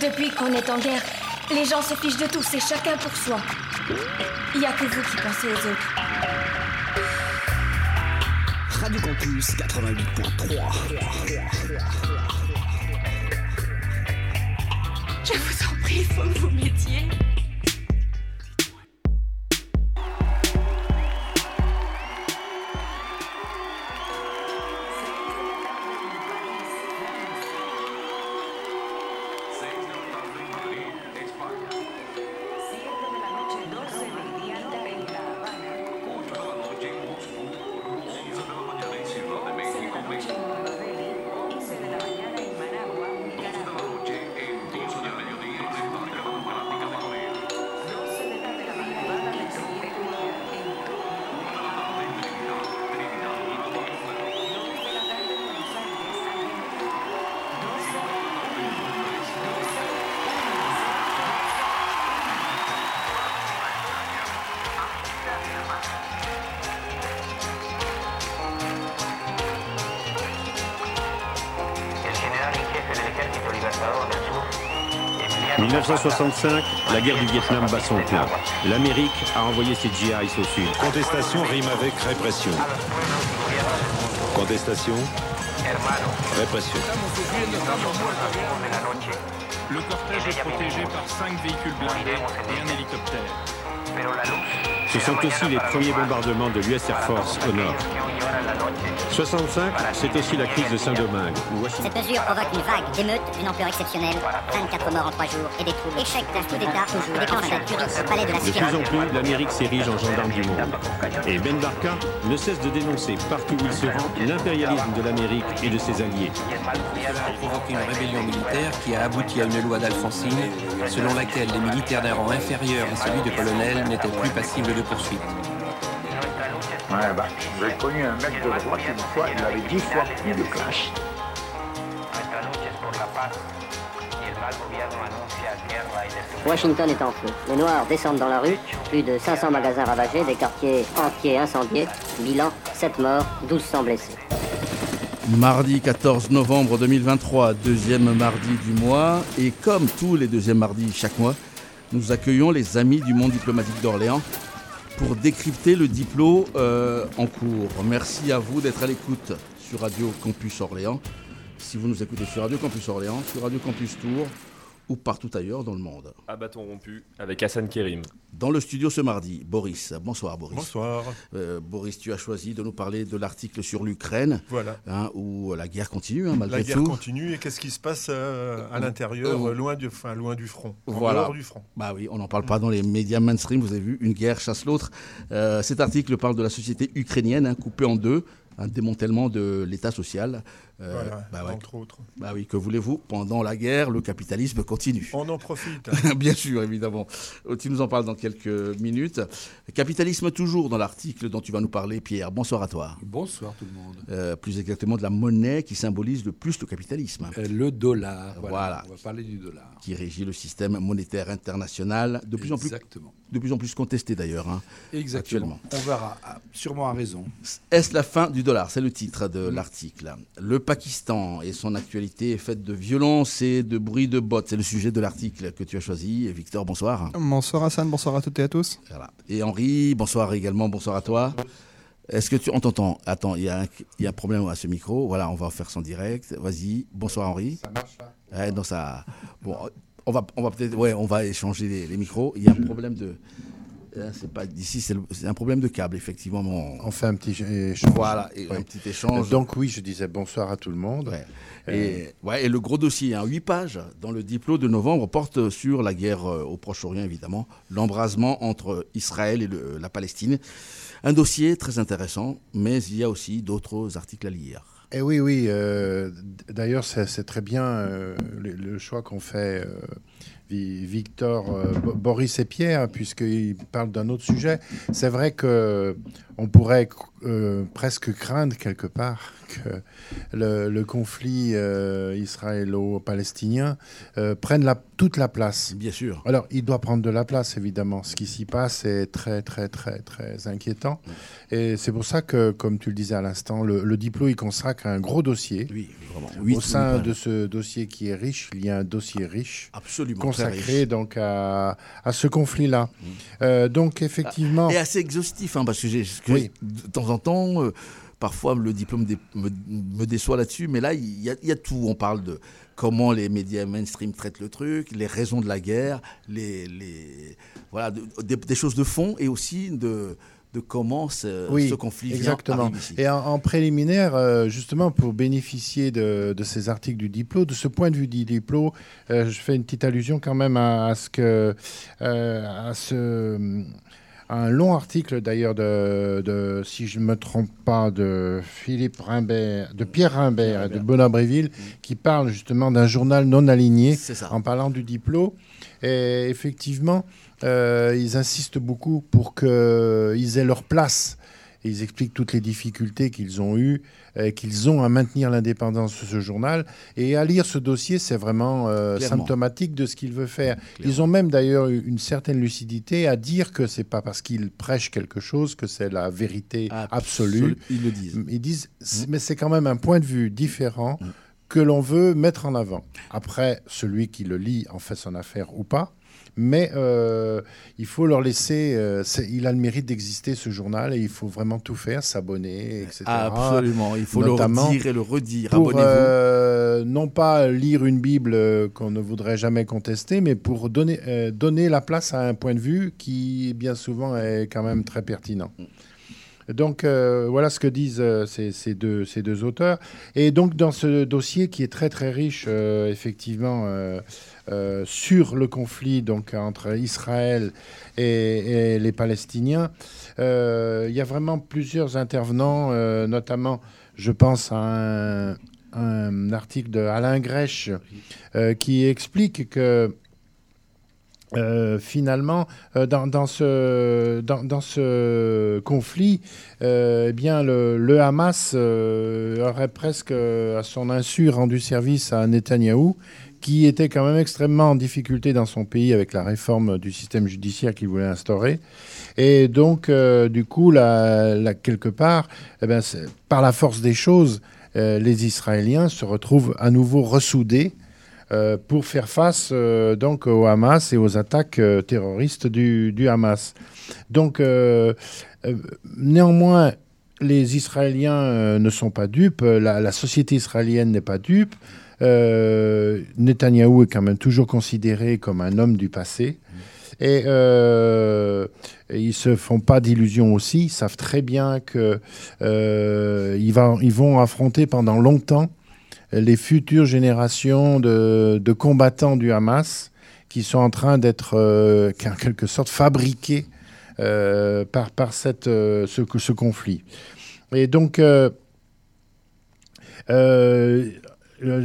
Depuis qu'on est en guerre, les gens se fichent de tout, c'est chacun pour soi. Il n'y a que vous qui pensez aux autres. Radio Campus 88.3. Je vous en prie, il faut que vous m'aidiez. 1965, la guerre du Vietnam bat son plein. L'Amérique a envoyé ses GIs au sud. Contestation rime avec répression. Contestation, répression. Le cortège est protégé par cinq véhicules blindés et un hélicoptère. Ce sont aussi les premiers bombardements de l'US Air Force au nord. 65, c'est aussi la crise de Saint-Domingue. Cette mesure provoque une vague d'émeutes d'une ampleur exceptionnelle. 24 morts en 3 jours et des troubles. Échec d'un coup d'État toujours Zurich, au palais de la De plus en plus, l'Amérique s'érige en gendarme du monde. Et Ben Barka ne cesse de dénoncer partout où il se rend l'impérialisme de l'Amérique et de ses alliés. Cela a provoqué une rébellion militaire qui a abouti à une loi d'Alfonsine selon laquelle les militaires d'un rang inférieur à celui de colonel n'étaient plus passibles de poursuite. Ouais, bah, j'ai connu un mec de droite une fois, il avait dix fois plus de. Washington est en feu. Les Noirs descendent dans la rue. Plus de 500 magasins ravagés, des quartiers entiers incendiés. Bilan 7 morts, 1200 blessés. Mardi 14 novembre 2023, deuxième mardi du mois, et comme tous les deuxièmes mardis chaque mois, nous accueillons les amis du monde diplomatique d'Orléans pour décrypter le diplôme euh, en cours. Merci à vous d'être à l'écoute sur Radio Campus Orléans. Si vous nous écoutez sur Radio Campus Orléans, sur Radio Campus Tours ou partout ailleurs dans le monde. À bâton rompu avec Hassan Kérim. Dans le studio ce mardi, Boris. Bonsoir Boris. Bonsoir. Euh, Boris, tu as choisi de nous parler de l'article sur l'Ukraine, Voilà. hein, où la guerre continue hein, malgré La guerre tout. continue et qu'est-ce qui se passe euh, à l'intérieur, Euh, euh, loin, du, enfin, loin du front, en Voilà. dehors du front Bah oui, on n'en parle pas dans les médias mainstream. Vous avez vu, une guerre chasse l'autre. Euh, cet article parle de la société ukrainienne hein, coupée en deux, un démantèlement de l'État social. Euh, Voilà, bah ouais. entre autres. Bah oui, que voulez-vous Pendant la guerre, le capitalisme continue. On en profite. Bien sûr, évidemment. Euh, Tu nous en parles dans quelques minutes. Capitalisme toujours dans l'article dont tu vas nous parler, Pierre. Bonsoir à toi. Bonsoir tout le monde. Euh, plus exactement de la monnaie qui symbolise le plus le capitalisme. Euh, le dollar. Voilà. Voilà. On va parler du dollar. Qui régit le système monétaire international, de plus en plus, Exactement. de plus en plus contesté d'ailleurs. hein, Exactement. actuellement. On verra. Ah, Sûrement à raison. Est-ce la fin du dollar? C'est le titre de l'article. Le Pakistan et son actualité est faite de violence et de bruit de bottes. C'est le sujet de l'article que tu as choisi. Victor, bonsoir. Bonsoir Hassan, bonsoir à toutes et à tous. Voilà. Et Henri, bonsoir également, bonsoir à toi. Est-ce que tu on t'entend? Attends, il y, a un- il y a un problème à ce micro. Voilà, on va faire son direct. Vas-y, bonsoir Henri. Ça marche ouais, non, ça. Bon, on va, on va peut-être, ouais, on va échanger les, les micros. Il y a un problème de. Hein, C'est pas d'ici, c'est un problème de câble, effectivement. on- fait un petit échange. Voilà, et un petit échange. Donc oui, je disais bonsoir à tout le monde. Ouais. Euh, Et, ouais, et le gros dossier, hein, 8 pages dans le diplôme de novembre, porte sur la guerre euh, au Proche-Orient, évidemment, l'embrasement entre Israël et le- la Palestine. Un dossier très intéressant, mais il y a aussi d'autres articles à lire. Et oui, oui. euh, d- D'ailleurs, c'est très bien euh, le, le choix qu'ont fait euh, Victor, euh, Boris et Pierre, puisqu'ils parlent d'un autre sujet. C'est vrai que on pourrait euh, presque craindre quelque part que le, conflit euh, israélo-palestinien euh, prenne la, toute la place. Bien sûr. Alors, il doit prendre de la place, évidemment. Ce qui s'y passe est très, très, très, très inquiétant. Et c'est pour ça que, comme tu le disais à l'instant, le, le diplôme, il consacre un gros dossier. Oui, vraiment. Au sein de ce dossier qui est riche, il y a un dossier riche. Absolument. Consacré donc à, à ce conflit-là. Mm. donc, effectivement. Et assez exhaustif, hein, parce que j'ai oui. de temps en temps, euh, parfois le diplôme me, déçoit là-dessus, mais là, il y, a, tout. On parle de comment les médias mainstream traitent le truc, les raisons de la guerre, les, voilà, des choses de fond et aussi de, de comment ce, conflit exactement. vient ici. Et en, préliminaire, euh, justement, pour bénéficier de, ces articles du diplôme, de ce point de vue du diplôme, euh, je fais une petite allusion quand même à, ce que, à ce un long article d'ailleurs de, si je ne me trompe pas, de Philippe Rimbert, de Pierre Rimbert et de Benoît Bréville, qui parle justement d'un journal non aligné en parlant du diplôme. Et effectivement, euh, ils insistent beaucoup pour qu'ils aient leur place ils expliquent toutes les difficultés qu'ils ont eues, euh, qu'ils ont à maintenir l'indépendance de ce journal. Et à lire ce dossier, c'est vraiment euh, symptomatique de ce qu'il veut faire. Ils ont même d'ailleurs une certaine lucidité à dire que c'est pas parce qu'ils prêchent quelque chose que c'est la vérité absolue. Ils le disent. Ils disent, mmh. mais c'est quand même un point de vue différent. Mmh. que l'on veut mettre en avant. Après, celui qui le lit en fait son affaire ou pas, mais euh, il faut leur laisser. Euh, il a le mérite d'exister ce journal et il faut vraiment tout faire, s'abonner, etc. Absolument, il faut le redire et le redire. Pour, euh, non pas lire une Bible qu'on ne voudrait jamais contester, mais pour donner, donner la place à un point de vue qui, bien souvent, est quand même très pertinent. Donc voilà ce que disent ces, deux, ces deux auteurs. Et donc dans ce dossier qui est très très riche, effectivement, euh, sur le conflit donc, entre Israël et, les Palestiniens. Euh, il y a vraiment plusieurs intervenants, euh, notamment, je pense à un, article de Alain Grèche qui explique que finalement, dans, ce, dans, ce conflit, eh bien, le, le Hamas aurait presque, à son insu, rendu service à Netanyahou qui était quand même extrêmement en difficulté dans son pays avec la réforme du système judiciaire qu'il voulait instaurer. Et donc, euh, du coup, quelque part, eh ben, par la force des choses, euh, les Israéliens se retrouvent à nouveau ressoudés euh, pour faire face donc au Hamas et aux attaques terroristes du, Hamas. Donc, néanmoins, les Israéliens ne sont pas dupes, la société israélienne n'est pas dupe. Euh, Netanyahou est quand même toujours considéré comme un homme du passé. Et, euh, ils ne se font pas d'illusions aussi. Ils savent très bien qu'ils euh, ils vont affronter pendant longtemps les futures générations de, combattants du Hamas qui sont en train d'être, en quelque sorte, fabriqués par, par cette, ce, ce, conflit. Et donc, euh,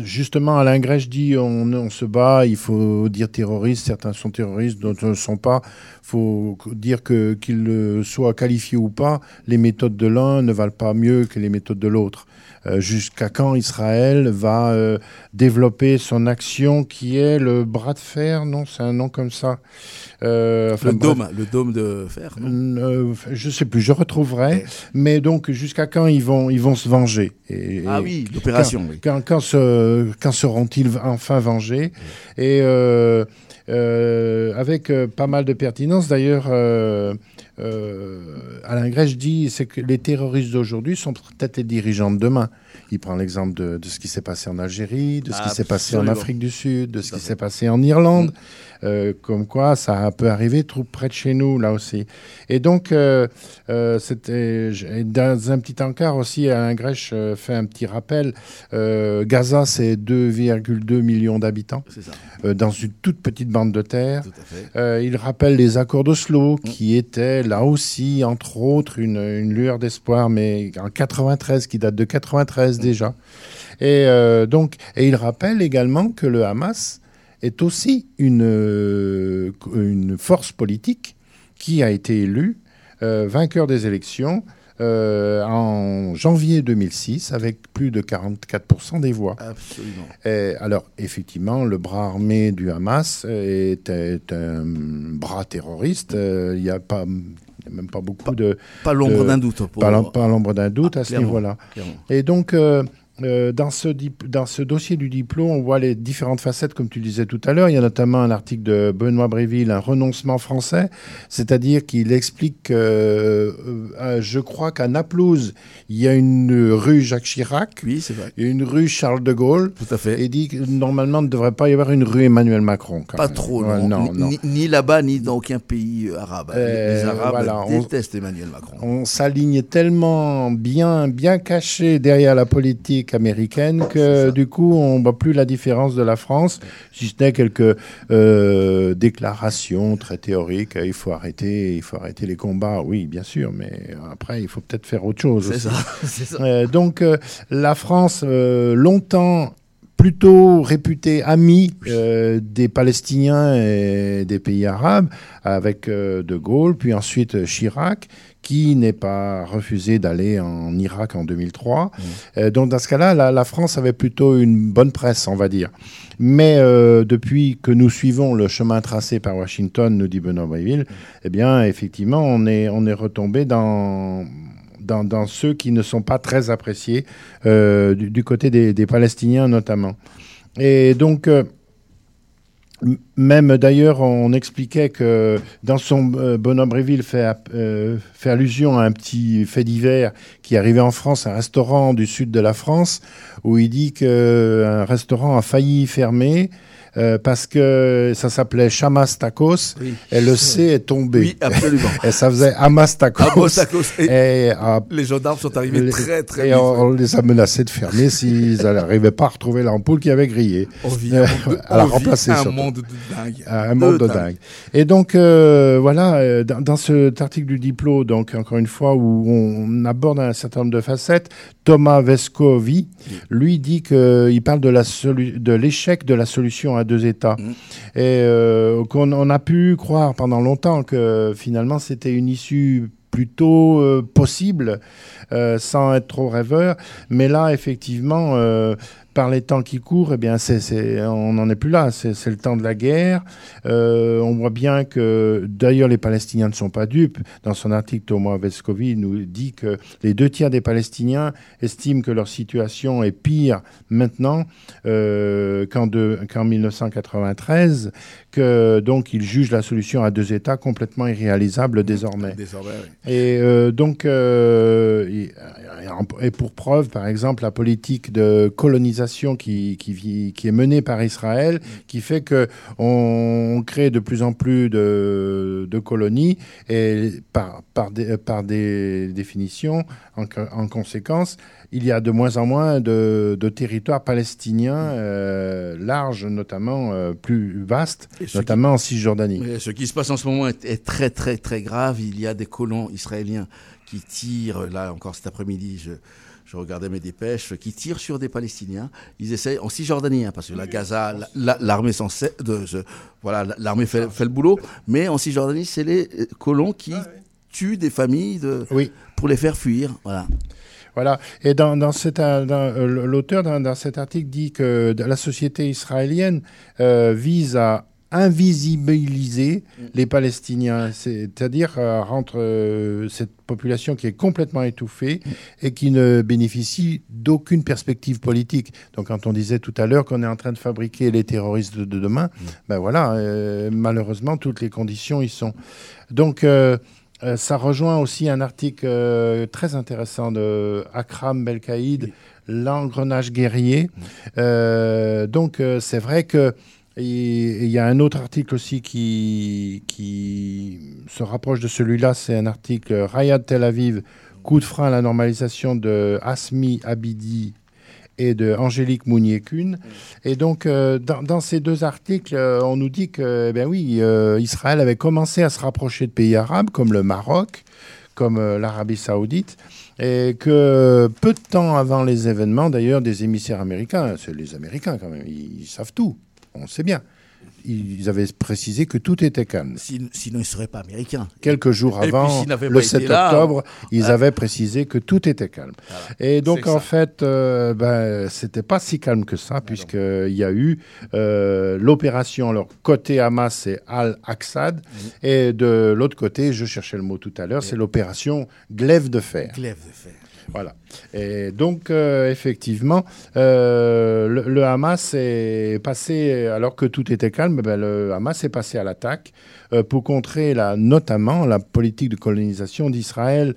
justement, Alain Grèche dit on, se bat, il faut dire terroriste, certains sont terroristes, d'autres ne le sont pas. Il faut dire que qu'ils soient qualifiés ou pas, les méthodes de l'un ne valent pas mieux que les méthodes de l'autre. Euh, jusqu'à quand Israël va euh, développer son action qui est le bras de fer, non, c'est un nom comme ça. Euh, le dôme, le dôme de fer. Non? Je sais plus, je retrouverai. Mais donc jusqu'à quand ils vont, ils vont se venger? Et, Ah oui, l'opération. Quand, quand, quand, seront-ils enfin vengés? Et avec pas mal de pertinence, d'ailleurs. Alain Grèche dit c'est que les terroristes d'aujourd'hui sont peut-être les dirigeants de demain. Il prend l'exemple de, ce qui s'est passé en Algérie, de ce qui s'est passé en Afrique du Sud, de ce qui s'est passé en Irlande. Euh, comme quoi ça peut arriver trop près de chez nous, là aussi. Et donc, euh, euh, c'était dans un petit encart aussi, Alain Grèche fait un petit rappel. Gaza, c'est 2,2 millions d'habitants dans une toute petite bande de terre. il rappelle les accords d'Oslo, qui étaient là aussi, entre autres, une, une lueur d'espoir, mais en 93, qui date de 93 déjà. Et donc, et il rappelle également que le Hamas est aussi une, euh, une force politique qui a été élue euh, vainqueur des élections euh, en janvier 2006 avec plus de 44% des voix. Absolument. Et alors, effectivement, le bras armé du Hamas est, est un bras terroriste. Euh, Il n'y a pas. il y a même pas beaucoup de. pas l'ombre d'un doute pour- Pas, pas l'ombre d'un doute Ah, à ce niveau-là. Et donc, euh, euh, dans, ce dip- dans ce dossier du diplôme, on voit les différentes facettes, comme tu le disais tout à l'heure. Il y a notamment un article de Benoît Bréville, un renoncement français, c'est-à-dire qu'il explique que, euh, euh, je crois qu'à Naplouse, il y a une rue Jacques Chirac, oui, vrai. et une rue Charles de Gaulle, tout à fait. et dit que normalement, il ne devrait pas y avoir une rue Emmanuel Macron. quand Pas même. trop, Ouais, non. non, Ni- là-bas, ni dans aucun pays euh, arabe. Les- les Euh, Arabes voilà, on- détestent Emmanuel Macron. On s'aligne tellement bien, bien caché derrière la politique américaine que du coup, on voit plus la différence de la France, si ce n'est quelques euh, déclarations très théoriques. Il faut arrêter, il faut arrêter les combats. Oui, bien sûr, mais après, il faut peut-être faire autre chose. C'est aussi. ça. Euh, donc, euh, la France, euh, longtemps plutôt réputée amie euh, des Palestiniens et des pays arabes, avec euh, De Gaulle, puis ensuite euh, Chirac, qui n'est pas refusé d'aller en Irak en 2003. Euh, donc, dans ce cas-là, la, la France avait plutôt une bonne presse, on va dire. Mais euh, depuis que nous suivons le chemin tracé par Washington, nous dit Benoît Bréville, eh bien, effectivement, on est, on est retombé dans, dans, dans ceux qui ne sont pas très appréciés, euh, du, du côté des, des Palestiniens notamment. Et donc, euh, même d'ailleurs, on expliquait que dans son euh, Bonhomme app- euh, fait allusion à un petit fait divers qui arrivé en France, un restaurant du sud de la France, où il dit qu'un restaurant a failli fermer. Euh, parce que ça s'appelait Chamas Tacos Oui. et le C est tombé. Oui, absolument. et ça faisait Hamas Tacos. Hamas Tacos. Et Et, euh, les gendarmes sont arrivés les- très, très et vite. on, on les a menacés de fermer s'ils n'arrivaient pas à retrouver l'ampoule qui avait grillé. On vit Euh, un monde de- à la remplacer. un monde de dingue. Un monde de De dingue. dingue. Et donc, euh, voilà, euh, dans, dans cet article du diplôme, donc encore une fois, où on aborde un certain nombre de facettes, Thomas Vescovi, lui, dit qu'il parle de l'échec de la solution à deux États. Et euh, qu'on on a pu croire pendant longtemps que finalement c'était une issue plutôt euh, possible, euh, sans être trop rêveur. Mais là, effectivement, euh, par les temps qui courent, eh bien, on n'en est plus là. C'est, le temps de la guerre. Euh, on voit bien que, d'ailleurs, les Palestiniens ne sont pas dupes. Dans son article, Thomas Vescovi nous dit que les deux tiers des Palestiniens estiment que leur situation est pire maintenant euh, qu'en 1993, que donc ils jugent la solution à deux États complètement irréalisable désormais. Désormais, oui. Et euh, donc, euh, et, pour preuve, par exemple, la politique de colonisation qui, qui, vit- qui est menée par Israël, qui fait que on crée de plus en plus de, de colonies et par, par, des, par des définitions, en conséquence, il y a de moins en moins de, de territoires palestiniens euh, larges, notamment euh, plus vastes, notamment en Cisjordanie. Mais ce qui se passe en ce moment est, est très très très grave. Il y a des colons israéliens qui tirent, là encore cet après-midi, je, je regardais mes dépêches, qui tirent sur des Palestiniens. Ils essayent, en Cisjordanie, hein, parce que la Gaza, la- la- l'armée de, je- voilà, l'armée fait, fait le boulot, mais en Cisjordanie, c'est les euh, colons qui tuent des familles de, pour les faire fuir. Voilà. Voilà. Et dans, dans cet, euh, euh, l'auteur dans, dans cet article dit que la société israélienne euh, vise à invisibiliser les Palestiniens, c'est-à-dire euh, rendre euh, cette population qui est complètement étouffée et qui ne bénéficie d'aucune perspective politique. Donc quand on disait tout à l'heure qu'on est en train de fabriquer les terroristes de, de demain, ben voilà, euh, malheureusement toutes les conditions y sont. Donc euh, ça rejoint aussi un article euh, très intéressant de Akram Belkaïd, L'engrenage guerrier. Euh, donc c'est vrai que il y a un autre article aussi qui, qui se rapproche de celui-là, c'est un article Rayad Tel Aviv, coup de frein à la normalisation de Asmi Abidi et de Angélique Mounier-Kuhn. Et donc, euh, dans, dans ces deux articles, euh, on nous dit que, eh bien oui, euh, Israël avait commencé à se rapprocher de pays arabes comme le Maroc, comme l'Arabie saoudite, et que peu de temps avant les événements, d'ailleurs, des émissaires américains, c'est les Américains quand même, ils, ils savent tout, on sait bien. Ils avaient précisé que tout était calme. Sinon, ils ne seraient pas américains. Quelques jours puis, avant, le pas 7 été là, octobre, ils voilà. avaient précisé que tout était calme. Et donc, en ça. fait, euh, ben, c'était pas si calme que ça, puisqu'il y a eu euh, l'opération. Alors, côté Hamas, c'est Al-Aqsad. Et de l'autre côté, je cherchais le mot tout à l'heure, c'est l'opération Glaive de fer. Glaive de fer. Voilà. Et donc, euh, effectivement, euh, le, Hamas est passé, alors que tout était calme, ben, le Hamas est passé à l'attaque euh, pour contrer la, notamment la politique de colonisation d'Israël.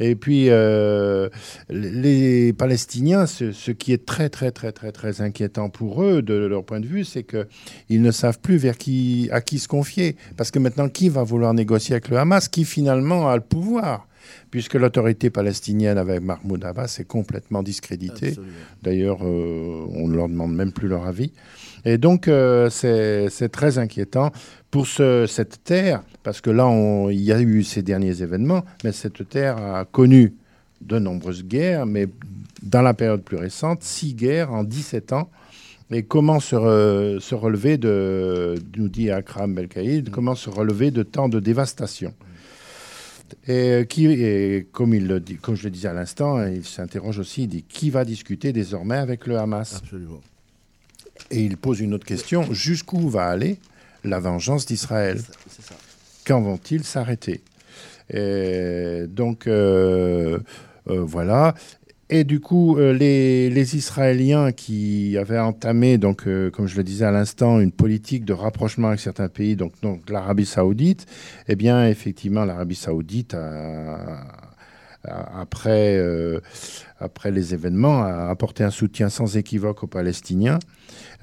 Et puis, euh, les Palestiniens, ce, ce qui est très, très, très, très, très inquiétant pour eux, de leur point de vue, c'est qu'ils ne savent plus vers qui, à qui se confier. Parce que maintenant, qui va vouloir négocier avec le Hamas Qui finalement a le pouvoir? Puisque l'autorité palestinienne avec Mahmoud Abbas est complètement discréditée. D'ailleurs, euh, on ne leur demande même plus leur avis. Et donc, euh, c'est très inquiétant pour ce- cette terre, parce que là, il y a eu ces derniers événements, mais cette terre a connu de nombreuses guerres, mais dans la période plus récente, six guerres en 17 ans. Et comment se, re- se relever de, nous dit Akram Belkaïd, comment se relever de tant de dévastation et, qui, et comme, il le dit, comme je le disais à l'instant, il s'interroge aussi, il dit qui va discuter désormais avec le Hamas? Absolument. Et il pose une autre question, jusqu'où va aller la vengeance d'Israël? Quand vont-ils s'arrêter? Donc euh, euh, voilà. Et du coup, euh, les, Israéliens qui avaient entamé, donc, euh, comme je le disais à l'instant, une politique de rapprochement avec certains pays, donc, l'Arabie saoudite, eh bien, effectivement, l'Arabie saoudite, euh, après les événements, a apporté un soutien sans équivoque aux Palestiniens,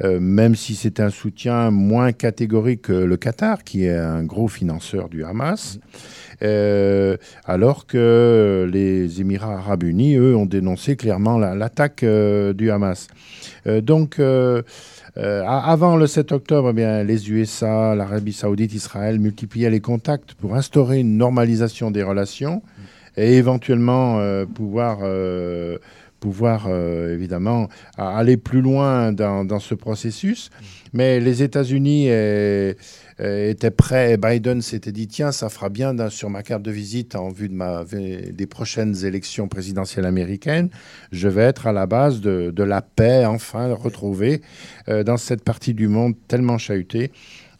euh, même si c'est un soutien moins catégorique que le Qatar, qui est un gros financeur du Hamas. Euh, alors que les Émirats arabes unis, eux, ont dénoncé clairement la- l'attaque euh, du Hamas. Donc, avant le 7 octobre, eh bien, les USA, l'Arabie saoudite, Israël multipliaient les contacts pour instaurer une normalisation des relations et éventuellement pouvoir, pouvoir euh, évidemment aller plus loin dans, ce processus. Mais les États-Unis euh, étaient prêts. et Biden s'était dit tiens, ça fera bien sur ma carte de visite en vue de ma, des prochaines élections présidentielles américaines. Je vais être à la base de, de la paix enfin retrouvée euh, dans cette partie du monde tellement chahutée.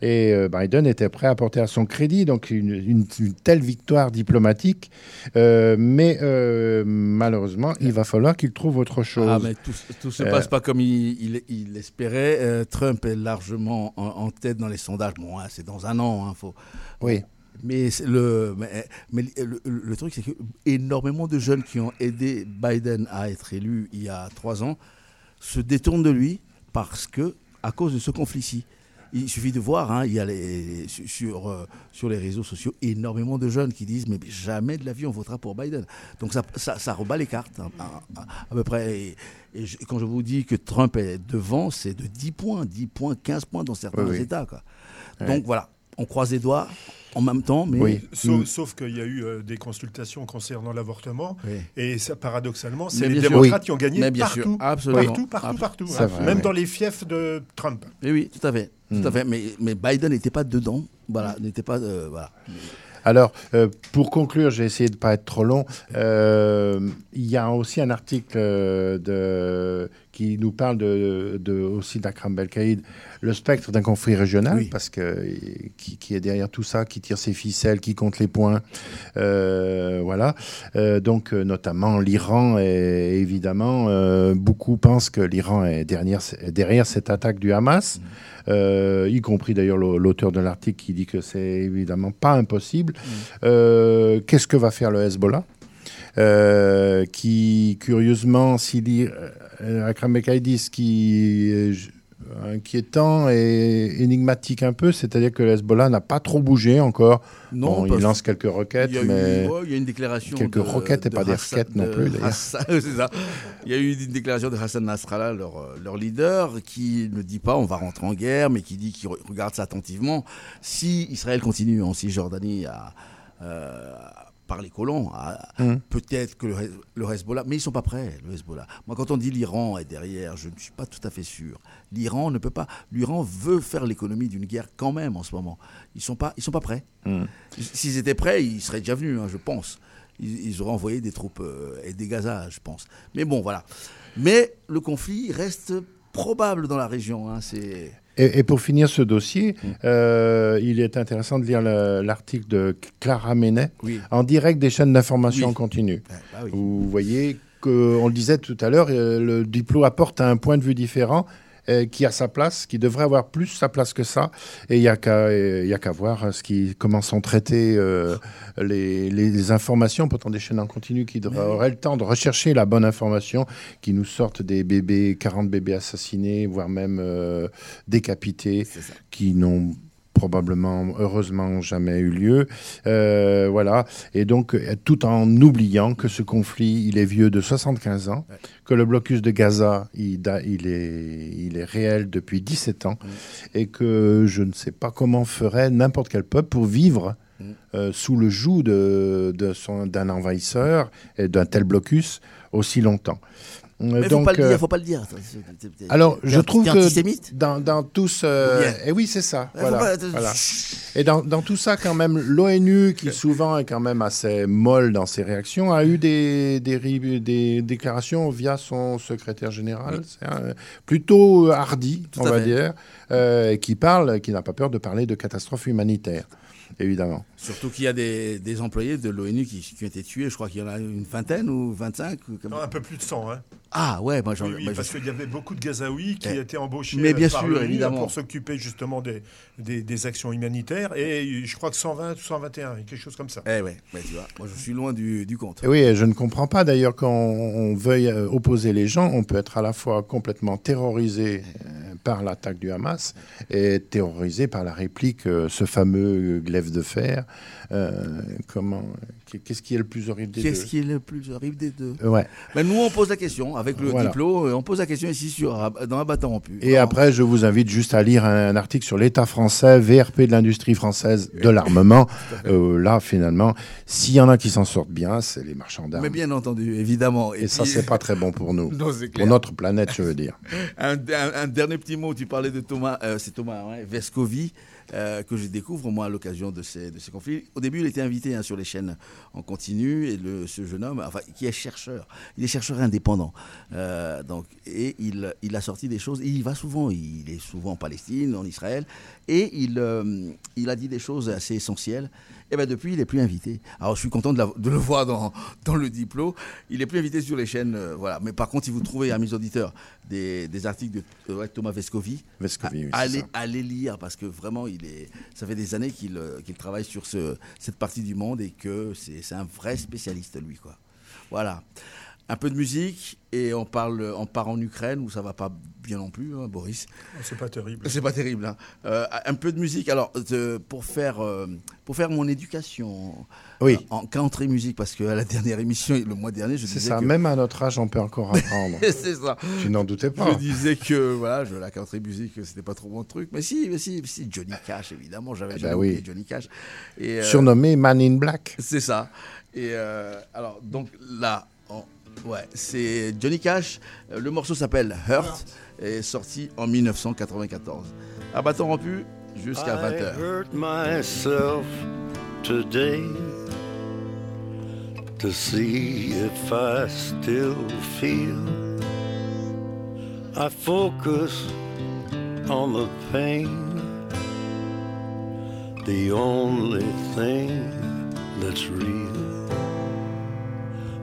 Et euh, Biden était prêt à porter à son crédit donc une, une- une telle victoire diplomatique. Euh, mais euh, malheureusement, il va falloir qu'il trouve autre chose. Ah, mais tout, tout se Euh, passe pas comme il, il, il espérait. Trump est largement en, en tête dans les sondages. Bon, hein, c'est dans un an. Hein, faut... Oui. Mais, le, mais, mais le, le- le truc, c'est que énormément de jeunes qui ont aidé Biden à être élu il y a trois ans se détournent de lui parce que, à cause de ce conflit-ci. Il suffit de voir, hein, il y a les, sur, sur, euh, sur les réseaux sociaux énormément de jeunes qui disent mais jamais de la vie on votera pour Biden. Donc ça, ça, ça rebat les cartes hein, à, à- à peu près. Et, et je- quand je vous dis que Trump est devant, c'est de 10 points, 10 points, 15 points dans certains Oui, oui. États. Quoi. Ouais. Donc voilà, on croise les doigts en même temps, mais Sauf, sauf qu'il y a eu euh, des consultations concernant l'avortement. Oui. Et ça, paradoxalement, c'est les démocrates Oui. qui ont gagné Mais bien partout. sûr, absolument. Partout, partout, partout. Hein. vrai, Même oui. dans les fiefs de Trump. Mais oui, tout à fait. Tout à fait. Mais, mais Biden n'était pas dedans. Voilà, n'était pas. euh, voilà. Alors, euh, pour conclure, j'ai essayé de ne pas être trop long. Euh, il y a aussi un article de, qui nous parle de, de- aussi d'Akram Belkaïd, le spectre d'un conflit régional, parce que qui, qui est derrière tout ça, qui tire ses ficelles, qui compte les points. Euh, voilà. Euh, donc, euh, notamment l'Iran, évidemment, euh, beaucoup pensent que l'Iran est derrière, derrière cette attaque du Hamas. Euh, y compris d'ailleurs l'au- l'auteur de l'article qui dit que c'est évidemment pas impossible. Euh, Qu'est-ce que va faire le Hezbollah? Euh, qui, curieusement, s'il dit euh, Akram Bekaïdi, ce qui est inquiétant et énigmatique un peu, c'est-à-dire que le Hezbollah n'a pas trop bougé encore. Non, Bon, il lance quelques roquettes, Il mais il y a une déclaration. quelques de- roquettes et de pas des roquettes non plus. d'ailleurs. Ça. Il y a eu une déclaration de Hassan Nasrallah, leur, euh, leur leader, qui ne dit pas on va rentrer en guerre, mais qui dit qu'il re- regarde ça attentivement. Si Israël continue en Cisjordanie à, euh, par les colons. à- Mm. Peut-être que le, Hez- le Hezbollah, mais ils sont pas prêts, le Hezbollah. Moi, quand on dit l'Iran est derrière, je ne suis pas tout à fait sûr. L'Iran ne peut pas. L'Iran veut faire l'économie d'une guerre quand même en ce moment. Ils sont pas, ils sont pas prêts. Mm. S'ils étaient prêts, ils seraient déjà venus, hein, je pense. Ils, ils auraient envoyé des troupes euh, et des Gaza, je pense. Mais bon, voilà. Mais le conflit reste probable dans la région. hein, c'est. Et, et pour finir ce dossier, euh, il est intéressant de lire le- l'article de Clara Menet Oui. en direct des chaînes d'information Oui. continue. bah oui. Vous voyez que, on le disait tout à l'heure, euh, le diplôme apporte un point de vue différent. Euh, qui a sa place, qui devrait avoir plus sa place que ça, et il n'y a qu'à euh, a qu'à voir euh, ce qui, comment sont traitées euh, les, les informations, pourtant des chaînes en continu qui devraient- auraient le temps de rechercher la bonne information, qui nous sortent des bébés, 40 bébés assassinés, voire même décapités, qui n'ont probablement, heureusement, jamais eu lieu. Euh, voilà. Et donc, tout en oubliant que ce conflit, il est vieux de 75 ans, que le blocus de Gaza, il, est, il est réel depuis 17 ans, et que je ne sais pas comment ferait n'importe quel peuple pour vivre euh, sous le joug de, de son- d'un envahisseur et d'un tel blocus aussi longtemps. Mais faut Donc, pas le euh, dire, faut pas le dire. Alors, je trouve que antisémite dans, dans tous... euh, Bien. et oui, c'est ça. Eh, faut Voilà, pas- voilà. Et dans, dans tout ça, quand même, l'ONU, qui souvent est quand même assez molle dans ses réactions, a eu des, des, déclarations via son secrétaire général, un- plutôt hardi, Tout on va fait. dire, euh, qui parle, qui n'a pas peur de parler de catastrophe humanitaire, évidemment. Surtout qu'il y a des, des employés de l'ONU qui, qui ont été tués, je crois qu'il y en a une vingtaine ou 25. ou comme- Non, un peu plus de 100. Hein. Ah ouais, moi j'en Oui, oui, je- parce qu'il y avait beaucoup de Gazaouis qui Eh, étaient embauchés mais bien par sûr, l'ONU évidemment. pour s'occuper justement des, des, des actions humanitaires. Et je crois que 120 ou 121, quelque chose comme ça. Eh ouais, mais tu vois, moi je suis loin du, du compte. Et oui, je ne comprends pas d'ailleurs quand on veuille euh, opposer les gens, on peut être à la fois complètement terrorisé euh, par l'attaque du Hamas et terrorisé par la réplique, euh, ce fameux glaive de fer. Euh, comment Qu'est-ce qui est le plus horrible des Qu'est-ce deux qui est le plus horrible des deux? Ouais. Ben, Nous, on pose la question avec le Voilà. diplôme, euh, on pose la question ici sur, dans un bâton rompu. Et après, je vous invite juste à lire un, un article sur l'État français, VRP de l'industrie française de l'armement. Euh, là, finalement, s'il y en a qui s'en sortent bien, c'est les marchands d'armes. Mais bien entendu, évidemment. Et, ça, puis- c'est pas très bon pour nous. Non, pour notre planète, je veux dire. un, un- un dernier petit mot, tu parlais de Thomas, euh, c'est Thomas ouais, Vescovi, euh, que je découvre moi à l'occasion de ces, de ces conflits. Au début, il était invité hein, sur les chaînes en continu, et ce jeune homme, enfin, qui est chercheur, il est chercheur indépendant. Euh, donc, et il, il a sorti des choses, et il va souvent, il est souvent en Palestine, en Israël, et il, euh, il a dit des choses assez essentielles. Et ben depuis, il est plus invité. Alors, je suis content de, la- de le voir dans, dans le diplôme. Il est plus invité sur les chaînes, euh, voilà. Mais par contre, si vous trouvez, amis auditeurs, des, des articles de, ouais, Thomas Vescovi, Vescovi, oui, c'est allez, allez lire parce que vraiment, il est, ça fait des années qu'il euh, travaille sur ce, cette partie du monde et que c'est c'est un vrai spécialiste, lui, quoi. Voilà. Un peu de musique et on parle, on part en Ukraine où ça va pas bien non plus, hein, Boris. C'est pas terrible. C'est pas terrible. hein. Euh, un peu de musique. Alors, pour faire, euh, pour faire mon éducation Oui. euh, en country musique, parce qu'à la dernière émission, le mois dernier, je C'est disais ça, que... même à notre âge, on peut encore apprendre. c'est ça. Tu n'en doutais pas. Je disais que voilà, je, la country music, c'était pas trop mon truc. Mais si, mais si, si Johnny Cash, évidemment, j'avais Eh jamais ben oui. Johnny Cash. Et, euh, Surnommé Man in Black. C'est ça. Et euh, alors, donc là, ouais, c'est Johnny Cash. Euh, Le morceau s'appelle Hurt et est sorti en 1994. À bâton rompu jusqu'à I 20h. hurt myself today to see if I still feel. I focus on the pain, the only thing that's real.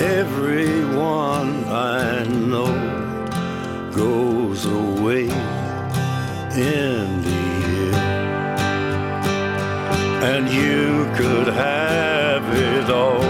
Everyone I know goes away in the end. And you could have it all.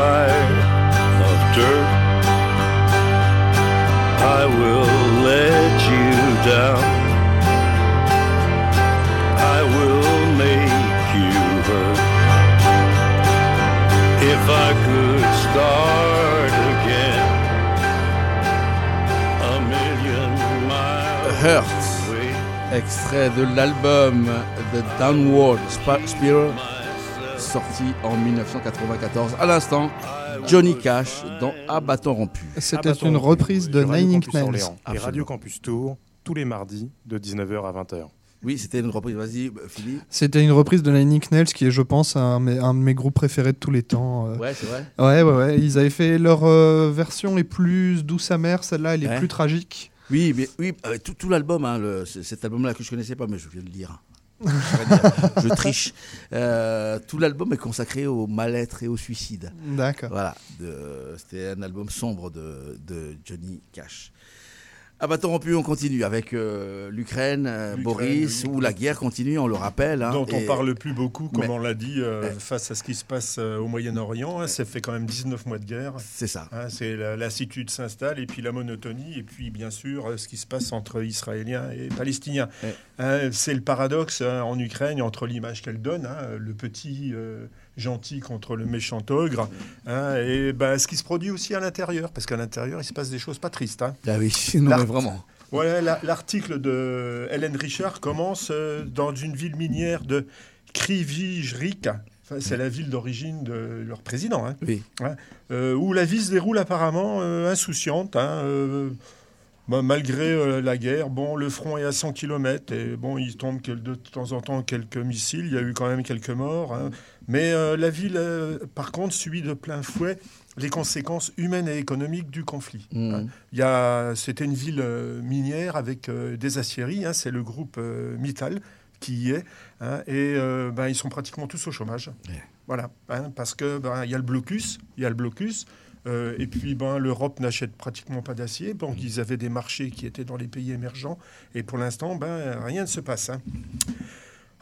Empire of dirt. I will let you down. I will make you hurt. If I could start again, a million miles Hurt, extrait de l'album The Downward Spiral, sorti en 1994. À l'instant, Johnny Cash dans À bâton rompu. C'était une reprise de Nine Inch Nails. Et. Radio Campus Tour tous les mardis de 19h à 20h. Oui, c'était une reprise. Vas-y, Philippe. C'était une reprise de Nine Inch Nails qui est, je pense, un, de mes- un de mes groupes préférés de tous les temps. euh. Ouais, c'est vrai. Ouais, ouais, ouais. Ils avaient fait leur euh, version est plus douce amère, celle-là, elle est Ouais. plus tragique. Oui, mais oui, euh, tout, tout l'album, hein, cet album-là que je connaissais pas, mais je viens de le dire. Je triche. Euh, tout l'album est consacré au mal-être et au suicide. D'accord. Voilà, c'était un album sombre de, de Johnny Cash. À bâton rompu, on continue avec euh, l'Ukraine, euh, L'Ukraine, Boris, oui. où la guerre continue, on le rappelle. hein, dont on parle plus beaucoup, comme Mais- on l'a dit, euh, face à ce qui se passe au Moyen-Orient. hein, ça fait quand même 19 mois de guerre. C'est ça. Hein, c'est la lassitude s'installe et puis la monotonie et puis bien sûr ce qui se passe entre Israéliens et Palestiniens. Hein, c'est le paradoxe en Ukraine entre l'image qu'elle donne, le petit gentil contre le méchant ogre, hein, et ben, ce qui se produit aussi à l'intérieur, parce qu'à l'intérieur il se passe des choses pas tristes. hein. Ah oui, non, mais vraiment. Voilà, la- l'article de Hélène Richard commence euh, dans une ville minière de Krivijrik. Enfin, c'est la ville d'origine de leur président. hein. Oui. Euh, où la vie se déroule apparemment euh, insouciante. hein, euh, bah, malgré euh, la guerre, bon, le front est à 100 km et bon, il tombe de temps en temps quelques missiles. Il y a eu quand même quelques morts. hein. Mais euh, la ville, euh, par contre, subit de plein fouet les conséquences humaines et économiques du conflit. Mhm. hein. Il y c'était une ville euh, minière avec des aciéries. hein, c'est le groupe Mittal qui y est. hein, et ben, ils sont pratiquement tous au chômage. Voilà, hein, parce que ben, il y a le blocus, il y a le blocus. euh, et puis, ben, l'Europe n'achète pratiquement pas d'acier. Donc, ils avaient des marchés qui étaient dans les pays émergents. Et pour l'instant, ben, rien ne se passe. hein.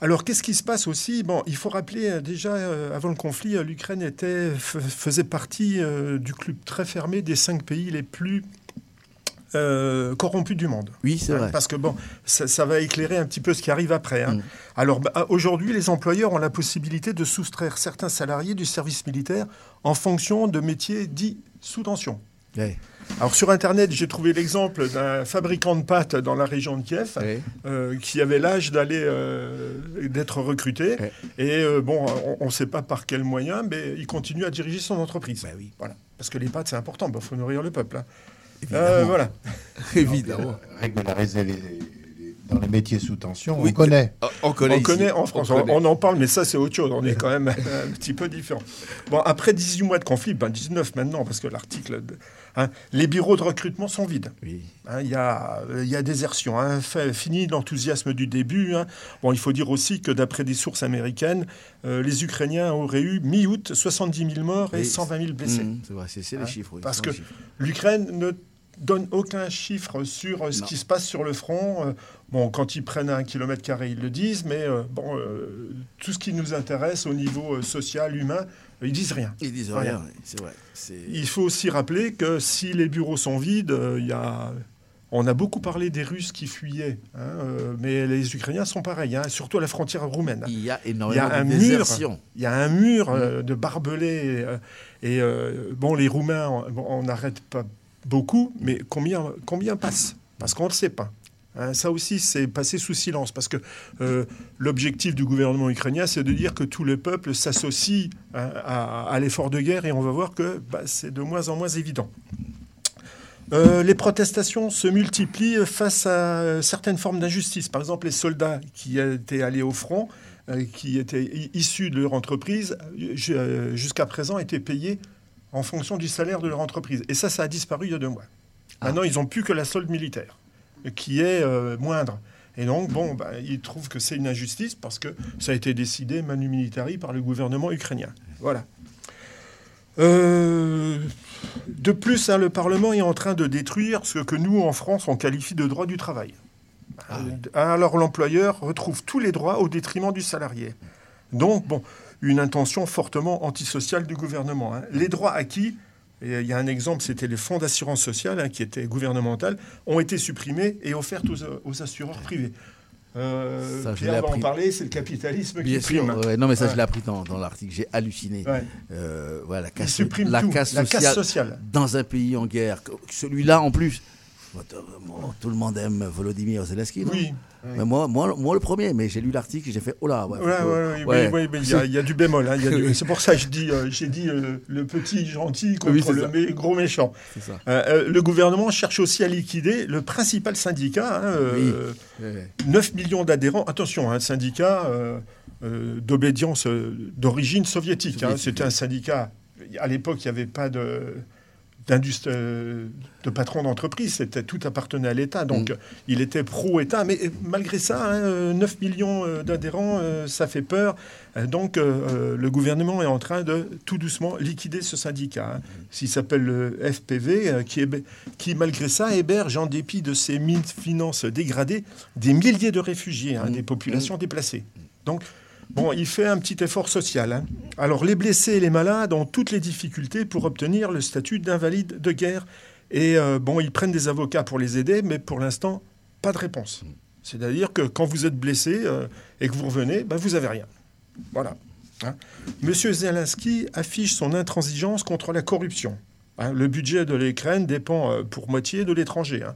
Alors, qu'est-ce qui se passe aussi? Bon, il faut rappeler euh, déjà, euh, avant le conflit, euh, l'Ukraine était, faisait partie euh, du club très fermé des cinq pays les plus euh, corrompus du monde. Oui, c'est Hein, vrai. Parce que bon, ça, ça va éclairer un petit peu ce qui arrive après. Mm. hein. Alors bah, aujourd'hui, les employeurs ont la possibilité de soustraire certains salariés du service militaire en fonction de métiers dits sous tension. Ouais. Alors sur Internet, j'ai trouvé l'exemple d'un fabricant de pâtes dans la région de Kiev Ouais. euh, qui avait l'âge d'aller euh, d'être recruté. Ouais. Et euh, bon, on ne sait pas par quel moyen, mais il continue à diriger son entreprise. Bah oui. Voilà. Parce que les pâtes, c'est important. Il faut nourrir le peuple. hein. Évidemment. Euh, voilà. Évidemment. Régulariser les, Dans les métiers sous tension, Oui, on connaît. On connaît. On connaît en France, On on, connaît. on en parle, mais ça c'est autre chose. On est quand même un petit peu différent. Bon, après 18 mois de conflit, ben 19 maintenant, parce que l'article, de- hein, les bureaux de recrutement sont vides. Oui. Hein, Il y, a, il y a désertion. Hein, Fait- fini l'enthousiasme du début. Bon, il faut dire aussi que d'après des sources américaines, euh, les Ukrainiens auraient eu mi-août 70 000 morts et Oui, 120 000 blessés. Mmh, c'est vrai, c'est c'est les chiffres. oui, Parce ce que l'Ukraine ne donne aucun chiffre sur euh, ce qui se passe sur le front. Euh, Bon, quand ils prennent un kilomètre carré, ils le disent, mais bon, tout ce qui nous intéresse au niveau social, humain, ils disent rien. Ils disent Rien. c'est vrai. Il faut aussi rappeler que si les bureaux sont vides, euh, il y a... on a beaucoup parlé des Russes qui fuyaient, hein, euh, mais les Ukrainiens sont pareils, hein, surtout à la frontière roumaine. Il y a Il y énormément a un de mur, il y a un mur euh, de barbelés. et euh, bon, les Roumains, on n'arrête pas beaucoup, mais combien, combien passent? Parce qu'on ne le sait pas. Hein, ça aussi, c'est passé sous silence, parce que euh, l'objectif du gouvernement ukrainien, c'est de dire que tout le peuple s'associe hein, à, à l'effort de guerre, et on va voir que bah, c'est de moins en moins évident. Euh, les protestations se multiplient face à euh, certaines formes d'injustice. Par exemple, les soldats qui étaient allés au front, euh, qui étaient issus de leur entreprise, euh, ju- euh, jusqu'à présent étaient payés en fonction du salaire de leur entreprise. Et ça, ça a disparu il y a deux mois. Maintenant, ils n'ont plus que la solde militaire, euh, qui est euh, moindre. Et donc, bon, bah, ils trouvent que c'est une injustice parce que ça a été décidé manu militari par le gouvernement ukrainien. Voilà. Euh, de plus, hein, le Parlement est en train de détruire ce que nous, en France, on qualifie de droit du travail. Euh, Alors l'employeur retrouve tous les droits au détriment du salarié. Donc, bon, une intention fortement antisociale du gouvernement. hein. Les droits acquis, il y a un exemple, c'était les fonds d'assurance sociale, hein, qui étaient gouvernementales, ont été supprimés et offerts aux, aux assureurs privés. Euh, Ça, Pierre va en parler, c'est le capitalisme Bien qui sûr, prime. ouais, non mais ça Ouais. je l'ai appris dans, dans l'article, j'ai halluciné. Ouais. Euh, voilà, la casse, la la sociale, casse sociale. dans un pays en guerre, celui-là en plus. Bon, Tout le monde aime Volodymyr Zelensky, non Oui. Mais moi, moi, moi le premier, mais j'ai lu l'article et j'ai fait oh là. Ouais, mais il y, a- il y a du bémol. hein, C'est pour ça que je dis, euh, j'ai dit euh, le petit gentil contre Oui, le mé- gros méchant. Ça. Euh, le gouvernement cherche aussi à liquider le principal syndicat. hein, euh, Oui. Ouais, ouais. 9 millions d'adhérents. Attention, un syndicat euh, euh, d'obédience d'origine soviétique. hein. C'était un syndicat. À l'époque, il n'y avait pas de de patron d'entreprise, c'était tout appartenait à l'État, donc Mm. euh, il était pro-État, mais euh, malgré ça, hein, euh, 9 millions euh, d'adhérents, euh, ça fait peur. Euh, Donc euh, euh, le gouvernement est en train de tout doucement liquider ce syndicat. hein. S'il s'appelle le FPV, euh, qui, hébe- qui malgré ça héberge, en dépit de ses mines finances dégradées, des milliers de réfugiés, hein, des populations déplacées. Donc Bon, il fait un petit effort social. hein. Alors, les blessés et les malades ont toutes les difficultés pour obtenir le statut d'invalide de guerre. Et euh, bon, ils prennent des avocats pour les aider, mais pour l'instant, pas de réponse. C'est-à-dire que quand vous êtes blessé euh, et que vous revenez, ben, vous n'avez rien. Voilà. hein. Monsieur Zelensky affiche son intransigeance contre la corruption. Hein, le budget de l'Ukraine dépend euh, pour moitié de l'étranger. hein.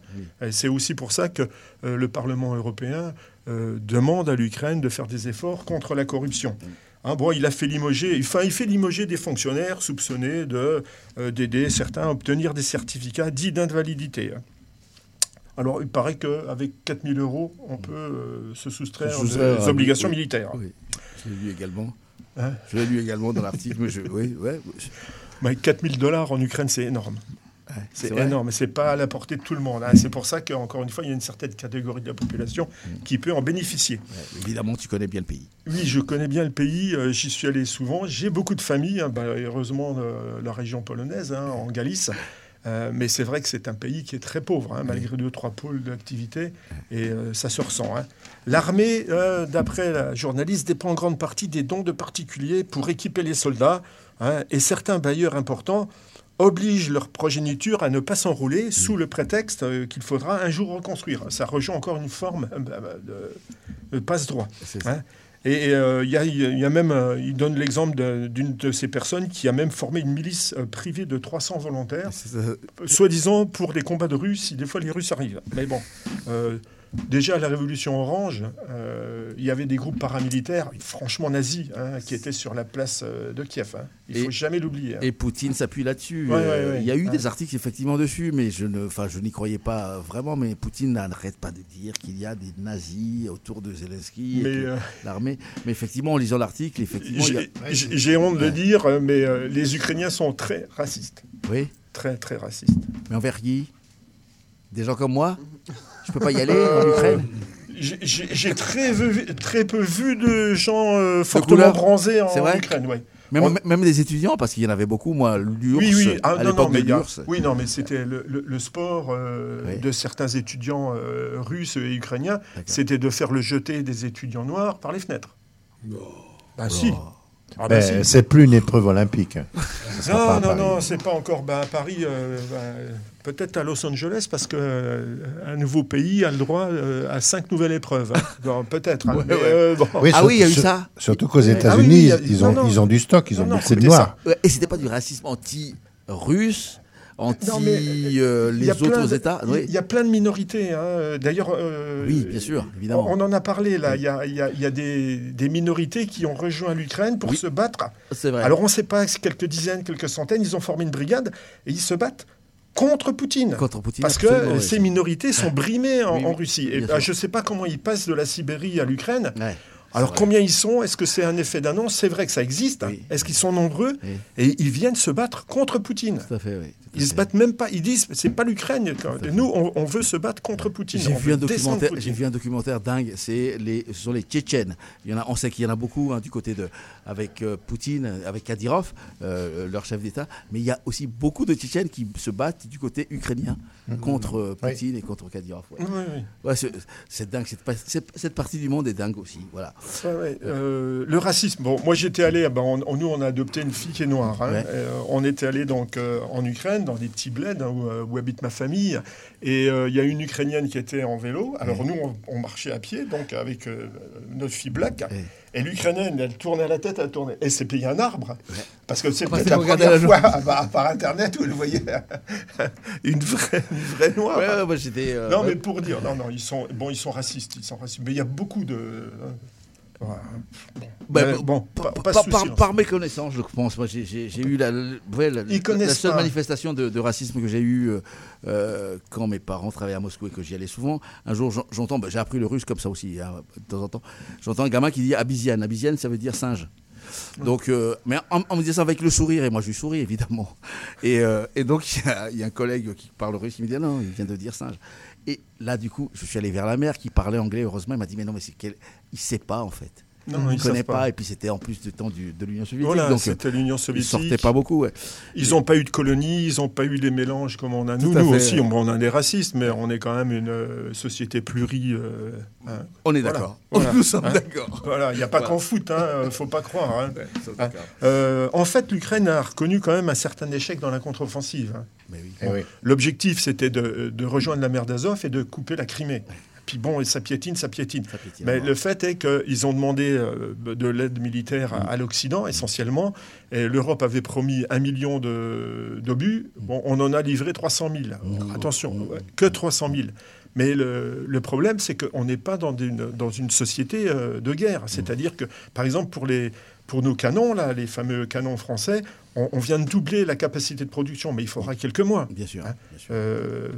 C'est aussi pour ça que euh, le Parlement européen euh, demande à l'Ukraine de faire des efforts contre la corruption. Hein, bon, il a fait limoger, enfin, il fait limoger des fonctionnaires soupçonnés de euh, d'aider certains à obtenir des certificats dits d'invalidité. hein. Alors, il paraît qu'avec 4000 euros, on peut euh, se soustraire des à- obligations oui, militaires. oui. Je l'ai lu également. Hein je l'ai lu également dans l'article. mais je- oui, ouais, Mais 4000 dollars en Ukraine, c'est énorme. C'est c'est énorme, mais c'est pas à la portée de tout le monde. hein. C'est pour ça qu'encore une fois, il y a une certaine catégorie de la population qui peut en bénéficier. Ouais, évidemment, tu connais bien le pays. Oui, je connais bien le pays, euh, j'y suis allé souvent. J'ai beaucoup de familles, hein, bah, heureusement euh, la région polonaise, hein, en Galice. Euh, mais c'est vrai que c'est un pays qui est très pauvre, hein, malgré deux, trois pôles d'activité, et euh, ça se ressent. hein. L'armée, euh, d'après la journaliste, dépend en grande partie des dons de particuliers pour équiper les soldats, hein, et certains bailleurs importants obligent leur progéniture à ne pas s'enrouler sous le prétexte euh, qu'il faudra un jour reconstruire. Ça rejoint encore une forme euh, bah, bah, de, passe-droit. hein. Et euh, il y, a- il y a même, euh, il donne l'exemple d'une de ces personnes qui a même formé une milice euh, privée de 300 volontaires, soi-disant pour des combats de Russes, si des fois les Russes arrivent. Mais bon, Déjà, à la Révolution Orange, euh, il y avait des groupes paramilitaires, franchement nazis, hein, qui étaient sur la place euh, de Kiev. hein. Il ne faut jamais l'oublier. hein. Et Poutine s'appuie là-dessus. Ouais, ouais, Euh, ouais. Il y a eu des articles effectivement dessus, mais je ne, enfin, je n'y croyais pas vraiment. Mais Poutine n'arrête pas de dire qu'il y a des nazis autour de Zelensky, euh, l'armée. Mais effectivement, en lisant l'article, effectivement, a- J'ai honte de dire, mais euh, les Ukrainiens sont très racistes. Oui. Très, très racistes. Mais envers qui? Des gens comme moi? Je peux pas y aller en Ukraine J'ai- J'ai très, très peu vu de gens euh, fortement bronzés en Ukraine. Ouais. même, On- même des étudiants, parce qu'il y en avait beaucoup, moi, l'URSS, Oui, oui. Ah, à l'époque de l'URSS. oui, non, mais c'était le, le- le sport euh, Oui. de certains étudiants euh, russes et ukrainiens, c'était de faire le jeter des étudiants noirs par les fenêtres. Bah si. Ah, bah, Ben, si. c'est plus une épreuve olympique. hein. Non, non, Paris. non, c'est pas encore bah, à Paris. euh, Peut-être à Los Angeles, parce que euh, un nouveau pays a le droit euh, à cinq nouvelles épreuves. hein. Bon, Peut-être. hein, Ouais, mais, ouais. euh, bon. Oui, Ah oui, il y a eu ça. Surtout qu'aux Ah oui, États-Unis, ils, ont, non. ils ont du stock, ils ont Non, non, beaucoup de noirs. Et c'était pas du racisme anti-russe, anti Non, mais, euh, les autres de- États. Il Oui. y a plein de minorités. hein. D'ailleurs. euh, Oui, bien sûr, évidemment. On en a parlé là. Il y a, il y a- il y a des, des minorités qui ont rejoint l'Ukraine pour Oui. se battre. C'est vrai. Alors on ne sait pas, c'est quelques dizaines, quelques centaines, ils ont formé une brigade et ils se battent contre Poutine. Contre Poutine, Parce que oui. ces minorités sont brimées en, Oui, en oui, Russie. Et bah, je ne sais pas comment ils passent de la Sibérie à l'Ukraine. Ouais. Alors vrai. combien ils sont? Est-ce que c'est un effet d'annonce? C'est vrai que ça existe. Est-ce qu'ils sont nombreux? Et ils viennent se battre contre Poutine. Tout à fait, oui. Ils se battent même pas. Ils disent c'est pas l'Ukraine. Nous, on, on veut se battre contre Poutine. J'ai vu, vu un documentaire dingue, c'est les, ce sont les Tchétchènes. Il y en a, on sait qu'il y en a beaucoup hein, du côté de, avec euh, Poutine, avec Kadyrov, euh, leur chef d'État, mais il y a aussi beaucoup de Tchétchènes qui se battent du côté ukrainien contre euh, Oui. Poutine et contre Kadyrov. ouais. Oui, oui. Ouais, c'est, dingue, cette, pa- cette- cette partie du monde est dingue aussi. Voilà. Ouais. Euh, le racisme. Bon, moi j'étais allé. ben, on- on- nous, on a adopté une fille qui est noire. hein. Euh, on était allé donc euh, en Ukraine, dans des petits bleds hein, où, euh, où habite ma famille. Et euh, il y a une Ukrainienne qui était en vélo. Alors nous, on, on marchait à pied, donc avec euh, notre fille black. Et l'Ukrainienne, elle tournait la tête, elle tournait. Et c'est payé un arbre. Parce que c'est peut-être qu'elle la regardait première la fois par, par Internet où elle voyait une vraie, une vraie noire. Ouais, ouais, moi, j'étais, euh, non, ouais. mais pour dire, non, non, ils sont, bon, ils sont racistes, ils sont racistes. Mais il y a beaucoup de. Bah, bah, bon, par, pas, pas de par- mes connaissances, je pense. Moi, j'ai, eu la, seule pas. manifestation de, de racisme que j'ai eue euh, euh, quand mes parents travaillaient à Moscou et que j'y allais souvent. Un jour, j'en- j'entends, bah, j'ai appris le russe comme ça aussi, hein, de temps en temps. J'entends un gamin qui dit Abyssienne. Abyssienne, ça veut dire singe. Donc, euh, mais on, on me disait ça avec le sourire, et moi je lui souris évidemment. Et, euh, et donc, il y y, a un collègue qui parle russe qui me dit Ah non, il vient de dire singe. Et là, du coup, je suis allé vers la mère qui parlait anglais, heureusement. Il m'a dit Mais non, mais c'est quel... il sait pas en fait. Non, ils ne connaît pas. pas. Et puis c'était en plus du temps du- de l'Union soviétique. Voilà, donc, c'était l'Union Ils soviétique. sortaient pas beaucoup. ouais. Ils n'ont pas eu de colonies, ils n'ont pas eu les mélanges comme on a. Tout Nous, nous fait. aussi, on, on a des racistes, mais on est quand même une euh, société pluri. euh, hein. On est d'accord. Voilà. Nous sommes Hein. d'accord. Voilà, il n'y a pas Voilà. qu'en foot, il ne faut pas croire. hein. Ouais, Hein. Euh, en fait, l'Ukraine a reconnu quand même un certain échec dans la contre-offensive. hein. Oui. Eh oui. L'objectif, c'était de, de rejoindre la mer d'Azov et de couper la Crimée. Puis bon, et ça piétine, ça piétine. Ça piétine, Mais ouais. le fait est qu'ils ont demandé euh, de l'aide militaire à, à l'Occident, essentiellement. Et l'Europe avait promis un million d'obus. Bon, on en a livré 300 000. Alors, attention, ouais, que 300 000. Mais le, le problème, c'est qu'on n'est pas dans une, dans une société euh, de guerre. C'est-à-dire que, par exemple, pour, les, pour nos canons, là, les fameux canons français, on, on vient de doubler la capacité de production, mais il faudra quelques mois. Bien sûr. Hein. bien sûr. Euh,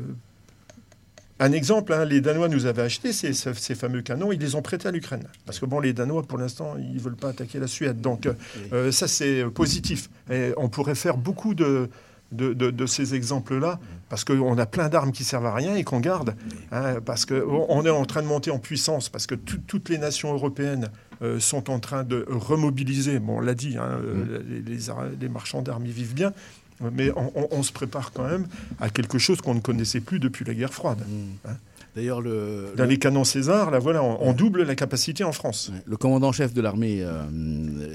un exemple, hein, les Danois nous avaient acheté ces, fameux canons, ils les ont prêtés à l'Ukraine. Parce que bon, les Danois, pour l'instant, ils ne veulent pas attaquer la Suède. Donc euh, euh, ça, c'est euh, positif. Et on pourrait faire beaucoup de, de, de- de ces exemples-là, parce qu'on a plein d'armes qui servent à rien et qu'on garde. hein, parce qu'on est en train de monter en puissance, parce que tout- toutes les nations européennes euh, sont en train de remobiliser. Bon, on l'a dit, hein, euh, les, les ar- les marchands d'armes y vivent bien. Mais on, on- on se prépare quand même à quelque chose qu'on ne connaissait plus depuis la guerre froide. hein. D'ailleurs, le, Dans le- les canons César, là, voilà, on, on double la capacité en France. Le commandant-chef de l'armée euh,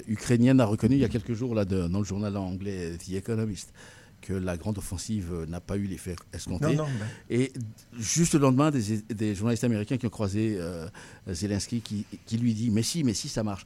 ukrainienne a reconnu il y a quelques jours là, de- dans le journal anglais The Economist que la grande offensive n'a pas eu l'effet escompté. Non, non, ben. Et juste le lendemain, des, des journalistes américains qui ont croisé euh, Zelensky qui, qui lui dit Mais si, mais si, ça marche.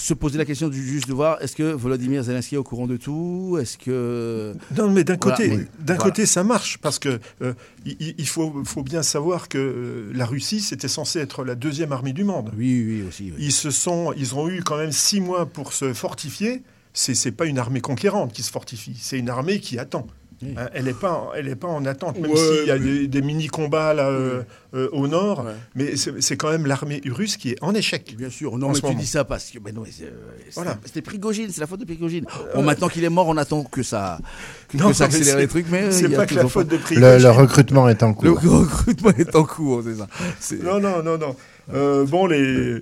Se poser la question du juste de voir est-ce que Volodymyr Zelensky est au courant de tout? Est-ce que non, mais d'un Voilà, côté, oui. d'un Voilà. côté, ça marche parce que euh, il, il faut, faut bien savoir que euh, la Russie, c'était censé être la deuxième armée du monde. Oui, oui, aussi. oui. Ils se sont, ils ont eu quand même six mois pour se fortifier. C'est, c'est pas une armée conquérante qui se fortifie, c'est une armée qui attend. Hein, elle n'est pas, elle est pas en attente, même Ouais, s'il y a mais- des, des mini combats là euh, euh, au nord. Mais c'est, quand même l'armée russe qui est en échec. Bien sûr, non, mais tu moment. dis ça parce que. Euh, c'est- Voilà. C'était Prigogine, c'est la faute de Prigogine. Bon, maintenant qu'il est mort, on attend que ça, que, Non, que ça accélère c'est- les trucs, mais. euh, c'est pas que la faute de Le, Prigogine. le recrutement est en Le cours. recrutement est en cours, c'est ça. Non, non, non, non. Euh, bon, les,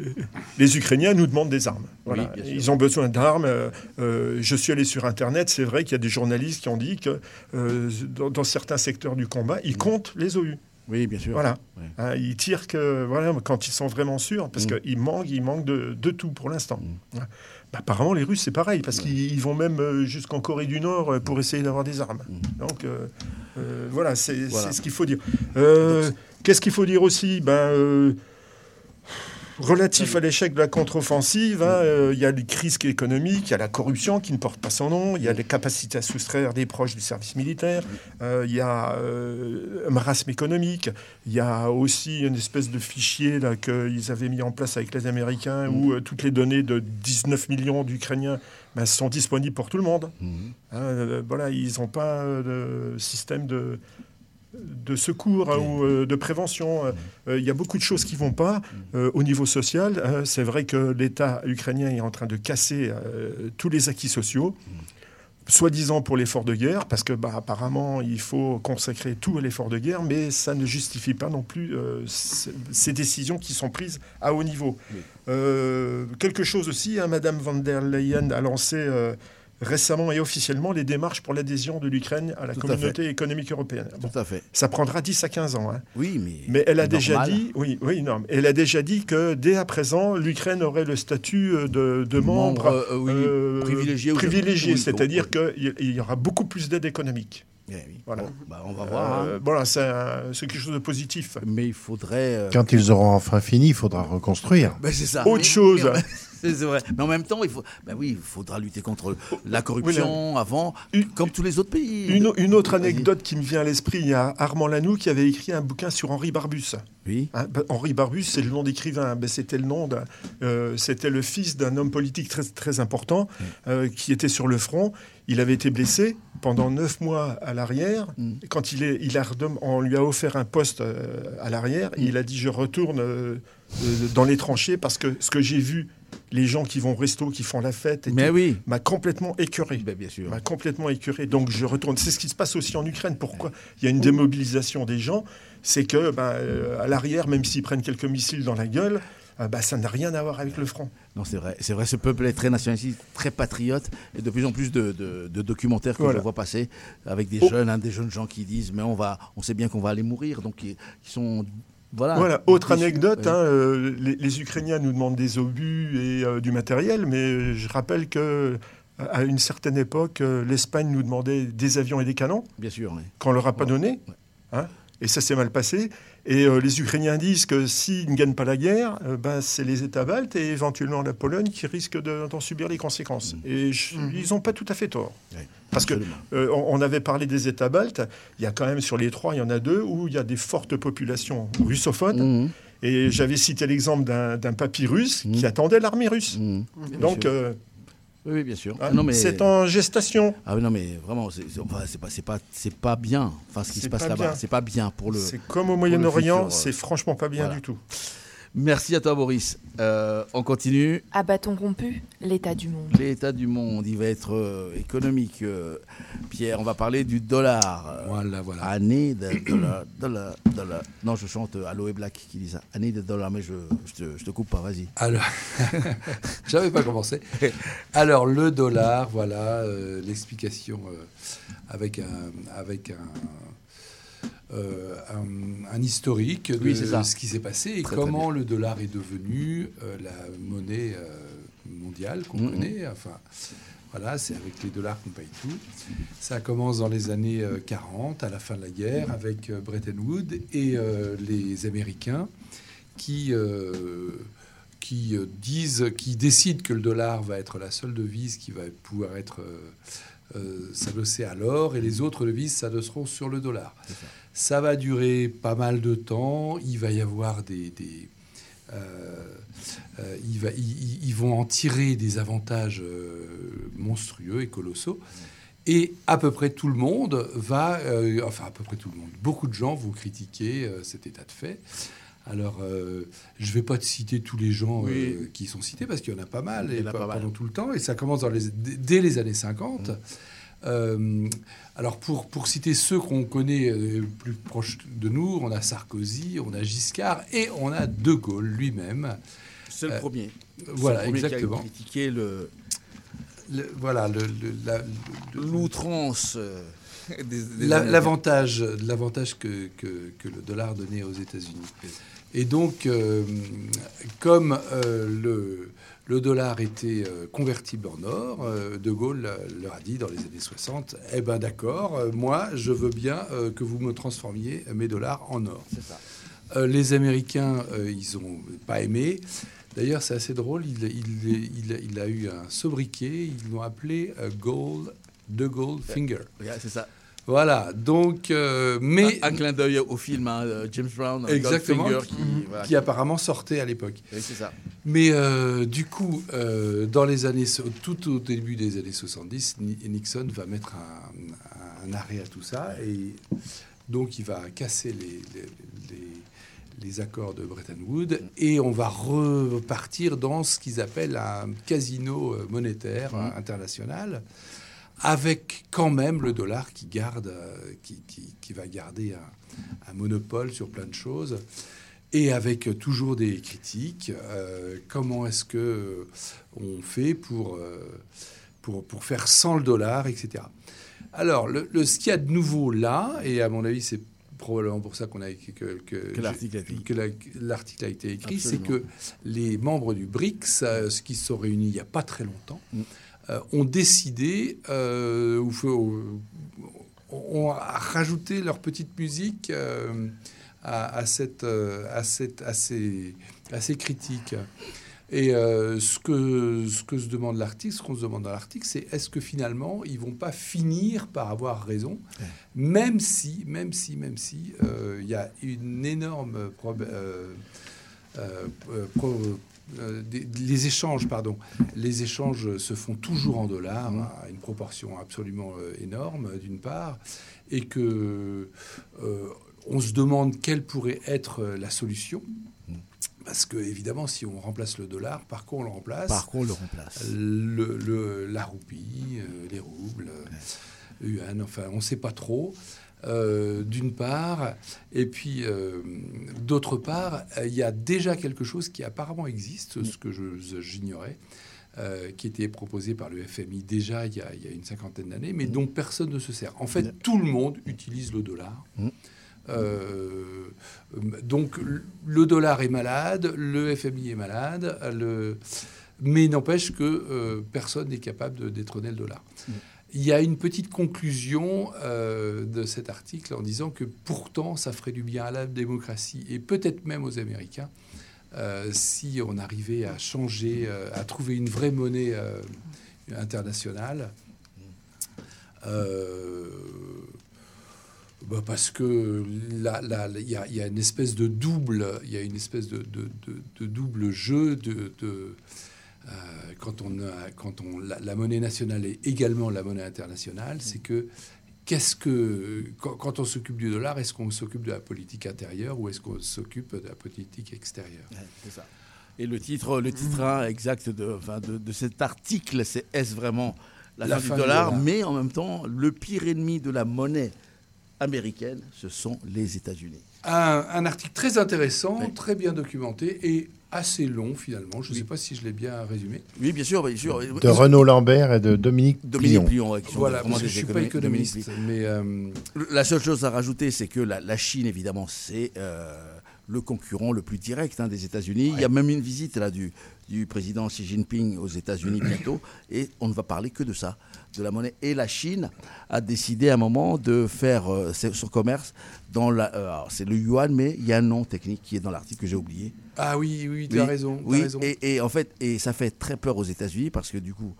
les Ukrainiens nous demandent des armes. Voilà. Oui. Ils ont besoin d'armes. Euh, euh, je suis allé sur Internet. C'est vrai qu'il y a des journalistes qui ont dit que euh, dans, dans certains secteurs du combat, ils comptent les OU. Oui, bien sûr. Voilà. Ouais. Hein, ils tirent que, voilà, quand ils sont vraiment sûrs, parce Mm. qu'ils manquent, ils manquent de, de tout pour l'instant. Ouais. Bah, apparemment, les Russes, c'est pareil, parce qu'ils ils vont même jusqu'en Corée du Nord pour essayer d'avoir des armes. Donc, euh, euh, voilà, c'est Voilà. ce qu'il faut dire. Euh, Qu'est-ce qu'il faut dire aussi? Ben, Relatif à l'échec de la contre-offensive, hein, euh, il y a les crises économiques, il y a la corruption qui ne porte pas son nom, il y a les capacités à soustraire des proches du service militaire, euh, il y a euh, un marasme économique, il y a aussi une espèce de fichier là, qu'ils avaient mis en place avec les Américains où euh, toutes les données de 19 millions d'Ukrainiens ben, sont disponibles pour tout le monde. Hein, euh, voilà, ils n'ont pas de système de, de secours hein, ou euh, de prévention. Euh, Il y a beaucoup de choses qui vont pas euh, au niveau social. c'est vrai que l'État ukrainien est en train de casser euh, tous les acquis sociaux. Soi-disant pour l'effort de guerre, parce que bah, apparemment il faut consacrer tout à l'effort de guerre, mais ça ne justifie pas non plus euh, ces décisions qui sont prises à haut niveau. Euh, quelque chose aussi, hein, Madame van der Leyen a lancé euh, récemment et officiellement les démarches pour l'adhésion de l'Ukraine à la Tout à communauté économique européenne. Bon, Tout à fait. ça prendra 10 à 15 ans. hein. Oui, mais. Mais elle a normal. déjà dit, oui, oui, non, mais elle a déjà dit que dès à présent, l'Ukraine aurait le statut euh, de, de membre, Membre, euh, oui, euh, privilégié privilégié, c'est-à-dire qu'il il y aura beaucoup plus d'aide économique. Eh oui. Voilà. Bon, bah, on va voir. hein. Euh, voilà, c'est quelque chose de positif. Mais il faudrait. euh, Quand ils auront enfin fini, il faudra reconstruire. Ben, c'est ça. Autre Mais- chose. mais- c'est c'est vrai. Mais en même temps, il faut. Ben oui, il faudra lutter contre la corruption avant, comme tous les autres pays. Une, une autre anecdote qui me vient à l'esprit, il y a Armand Lanoux qui avait écrit un bouquin sur Henri Barbus. Oui. Hein, ben, Henri Barbus, c'est le nom d'écrivain. Ben, c'était le nom, euh, c'était le fils d'un homme politique très, très important euh, qui était sur le front. Il avait été blessé pendant neuf mois à l'arrière. Et Quand il est, il a on lui a offert un poste euh, à l'arrière, il a dit je retourne euh, euh, dans les tranchées parce que ce que j'ai vu, les gens qui vont au resto, qui font la fête, oui. m'a complètement écœuré. Ben, bien sûr. M'a complètement écœuré. Donc je retourne. C'est ce qui se passe aussi en Ukraine. Pourquoi il y a une démobilisation des gens? C'est que ben, à l'arrière, même s'ils prennent quelques missiles dans la gueule, euh, ben, ça n'a rien à voir avec le front. Non, c'est vrai. C'est vrai, ce peuple est très nationaliste, très patriote, et de plus en plus de, de- de documentaires que Voilà. je vois passer avec des Oh. jeunes, hein, des jeunes gens qui disent, mais on va, on sait bien qu'on va aller mourir, donc ils, ils sont, voilà. Voilà, autre anecdote, Ouais. hein, euh, les, les Ukrainiens nous demandent des obus et euh, du matériel, mais je rappelle que à une certaine époque, l'Espagne nous demandait des avions et des canons, Bien sûr. oui. qu'on leur a pas donné, hein, et ça s'est mal passé. Et euh, les Ukrainiens disent que s'ils ne gagnent pas la guerre, euh, ben, c'est les États baltes et éventuellement la Pologne qui risquent de- d'en subir les conséquences. Et je- ils n'ont pas tout à fait tort. Parce que absolument. euh, on, avait parlé des États baltes, il y a quand même sur les trois, il y en a deux où il y a des fortes populations russophones. Mhm. Et j'avais cité l'exemple d'un papy russe qui attendait l'armée russe. Donc, euh, oui, oui, bien sûr. non, mais c'est en gestation. Ah oui, non, mais vraiment, c'est enfin, pas, pas, bien. Enfin, ce qui se passe pas là-bas, c'est pas bien pour le. C'est comme au Moyen-Orient, futur, c'est euh, franchement pas bien voilà. du tout. Merci à toi, Boris. Euh, on continue. À bâton rompu, l'état du monde. L'état du monde, il va être euh, économique. euh, Pierre, on va parler du dollar. Voilà, voilà. Année de dollar, dollar, dollar. Non, je chante Aloe Black qui dit ça. Année de dollar, mais je, je, te, je te coupe pas, vas-y. Alors, j'avais pas commencé. Alors, le dollar, voilà euh, l'explication euh, avec un, avec un, euh, un, un historique de Oui, ce qui s'est passé et Très, très comment le dollar est devenu euh, la monnaie euh, mondiale qu'on connaît. Enfin, voilà, c'est avec les dollars qu'on paye tout. Ça commence dans les années euh, 40, à la fin de la guerre, avec euh, Bretton Woods et euh, les Américains qui, euh, qui disent, qui décident que le dollar va être la seule devise qui va pouvoir être s'adosser à l'or, et les autres devises s'adosseront sur le dollar. Ça. va durer pas mal de temps. Il va y avoir des, ils, vont en tirer des avantages monstrueux et colossaux. Et à peu près tout le monde va, euh, enfin à peu près tout le monde, beaucoup de gens vont critiquer euh, cet état de fait. Alors, euh, je ne vais pas te citer tous les gens qui sont cités parce qu'il y en a pas mal, et pendant tout le temps, et ça commence dans les, dès les années 50. Mm. Alors, pour, pour citer ceux qu'on connaît plus proches de nous, on a Sarkozy, on a Giscard, et on a De Gaulle lui-même. C'est le premier. Voilà, le premier exactement. Qui a critiqué le, voilà, l'outrance. Euh, l'avantage, l'avantage que, que, le dollar donnait aux États-Unis. Et donc, euh, comme euh, le, le, dollar était convertible en or, De Gaulle leur a dit dans les années 60, eh ben d'accord, moi je veux bien que vous me transformiez mes dollars en or. les Américains, ils n'ont pas aimé. D'ailleurs, c'est assez drôle. Il, a eu un sobriquet. Ils l'ont appelé euh, Gold, De Gold Finger. c'est ça. Voilà, donc, euh, mais un, clin d'œil au film hein, James Brown, exactement, Goldfinger, qui, qui, apparemment sortait à l'époque. c'est ça. Mais euh, du coup, dans les années, tout au début des années 70, Nixon va mettre un, arrêt à tout ça et donc il va casser les les accords de Bretton Woods et on va repartir dans ce qu'ils appellent un casino euh, monétaire mmh. international avec quand même le dollar qui garde, euh, qui, va garder un, monopole sur plein de choses et avec toujours des critiques. Euh, comment est-ce que on fait pour, pour, pour faire sans le dollar, etc. Alors, le, le, ce qu'il y a de nouveau là, et à mon avis, c'est probablement pour ça qu'on a que, que, que l'article a, été écrit, c'est que les membres du BRICS, euh, ce qui se sont réunis il n'y a pas très longtemps, mm. Euh, ont décidé, euh, ont rajouté leur petite musique à, cette, à, cette, à, ces, à ces critiques. Et euh, ce, que, ce que se demande l'article, ce qu'on se demande dans l'article, c'est est-ce que finalement ils vont pas finir par avoir raison, même si, même si, même si euh, il y a une énorme euh, les échanges, pardon, les échanges se font toujours en dollars mmh. à une proportion absolument énorme, d'une part, et que on se demande quelle pourrait être la solution. Parce que, évidemment, si on remplace le dollar, par quoi on le remplace? Par quoi on le remplace? Le, La roupie, euh, les roubles, le yuan, enfin, on ne sait pas trop. Euh, d'une part, et puis euh, d'autre part, il y a déjà quelque chose qui apparemment existe, ce que j'ignorais, qui était proposé par le FMI déjà il y a, une cinquantaine d'années, mais dont personne ne se sert. En fait, tout le monde utilise le dollar. Euh, donc le dollar est malade, le FMI est malade, le... mais n'empêche que euh, personne n'est capable de détrôner le dollar. Mm. Il y a une petite conclusion euh, de cet article en disant que pourtant ça ferait du bien à la démocratie et peut-être même aux Américains si on arrivait à changer, à trouver une vraie monnaie internationale. Bah, parce que là, il y, a une espèce de double, il y a une espèce de, double jeu de, euh, quand on a, quand on la, monnaie nationale est également la monnaie internationale, c'est que qu'est-ce que quand, on s'occupe du dollar, est-ce qu'on s'occupe de la politique intérieure ou est-ce qu'on s'occupe de la politique extérieure? C'est ça. Et le titre, le titre exact de, de, cet article, c'est est-ce vraiment la, fin, du dollar, mais en même temps le pire ennemi de la monnaie américaine, ce sont les États-Unis. Un, article très intéressant, très bien documenté et assez long finalement. Je ne sais pas si je l'ai bien résumé. Oui, bien sûr, bien sûr. De Renaud Lambert et de Dominique, Dominique Plion. voilà, je ne suis pas économiste. Mais euh, La seule chose à rajouter, c'est que la, Chine, évidemment, c'est... Euh, le concurrent le plus direct hein, des États-Unis. Il y a même une visite là du, du président Xi Jinping aux États-Unis bientôt, et on ne va parler que de ça, de la monnaie. Et la Chine a décidé à un moment de faire euh, son commerce dans la. Euh, c'est le yuan, mais il y a un nom technique qui est dans l'article que j'ai oublié. Ah oui, oui, tu as raison. Oui, raison. Et, et, en fait, et ça fait très peur aux États-Unis parce que du coup,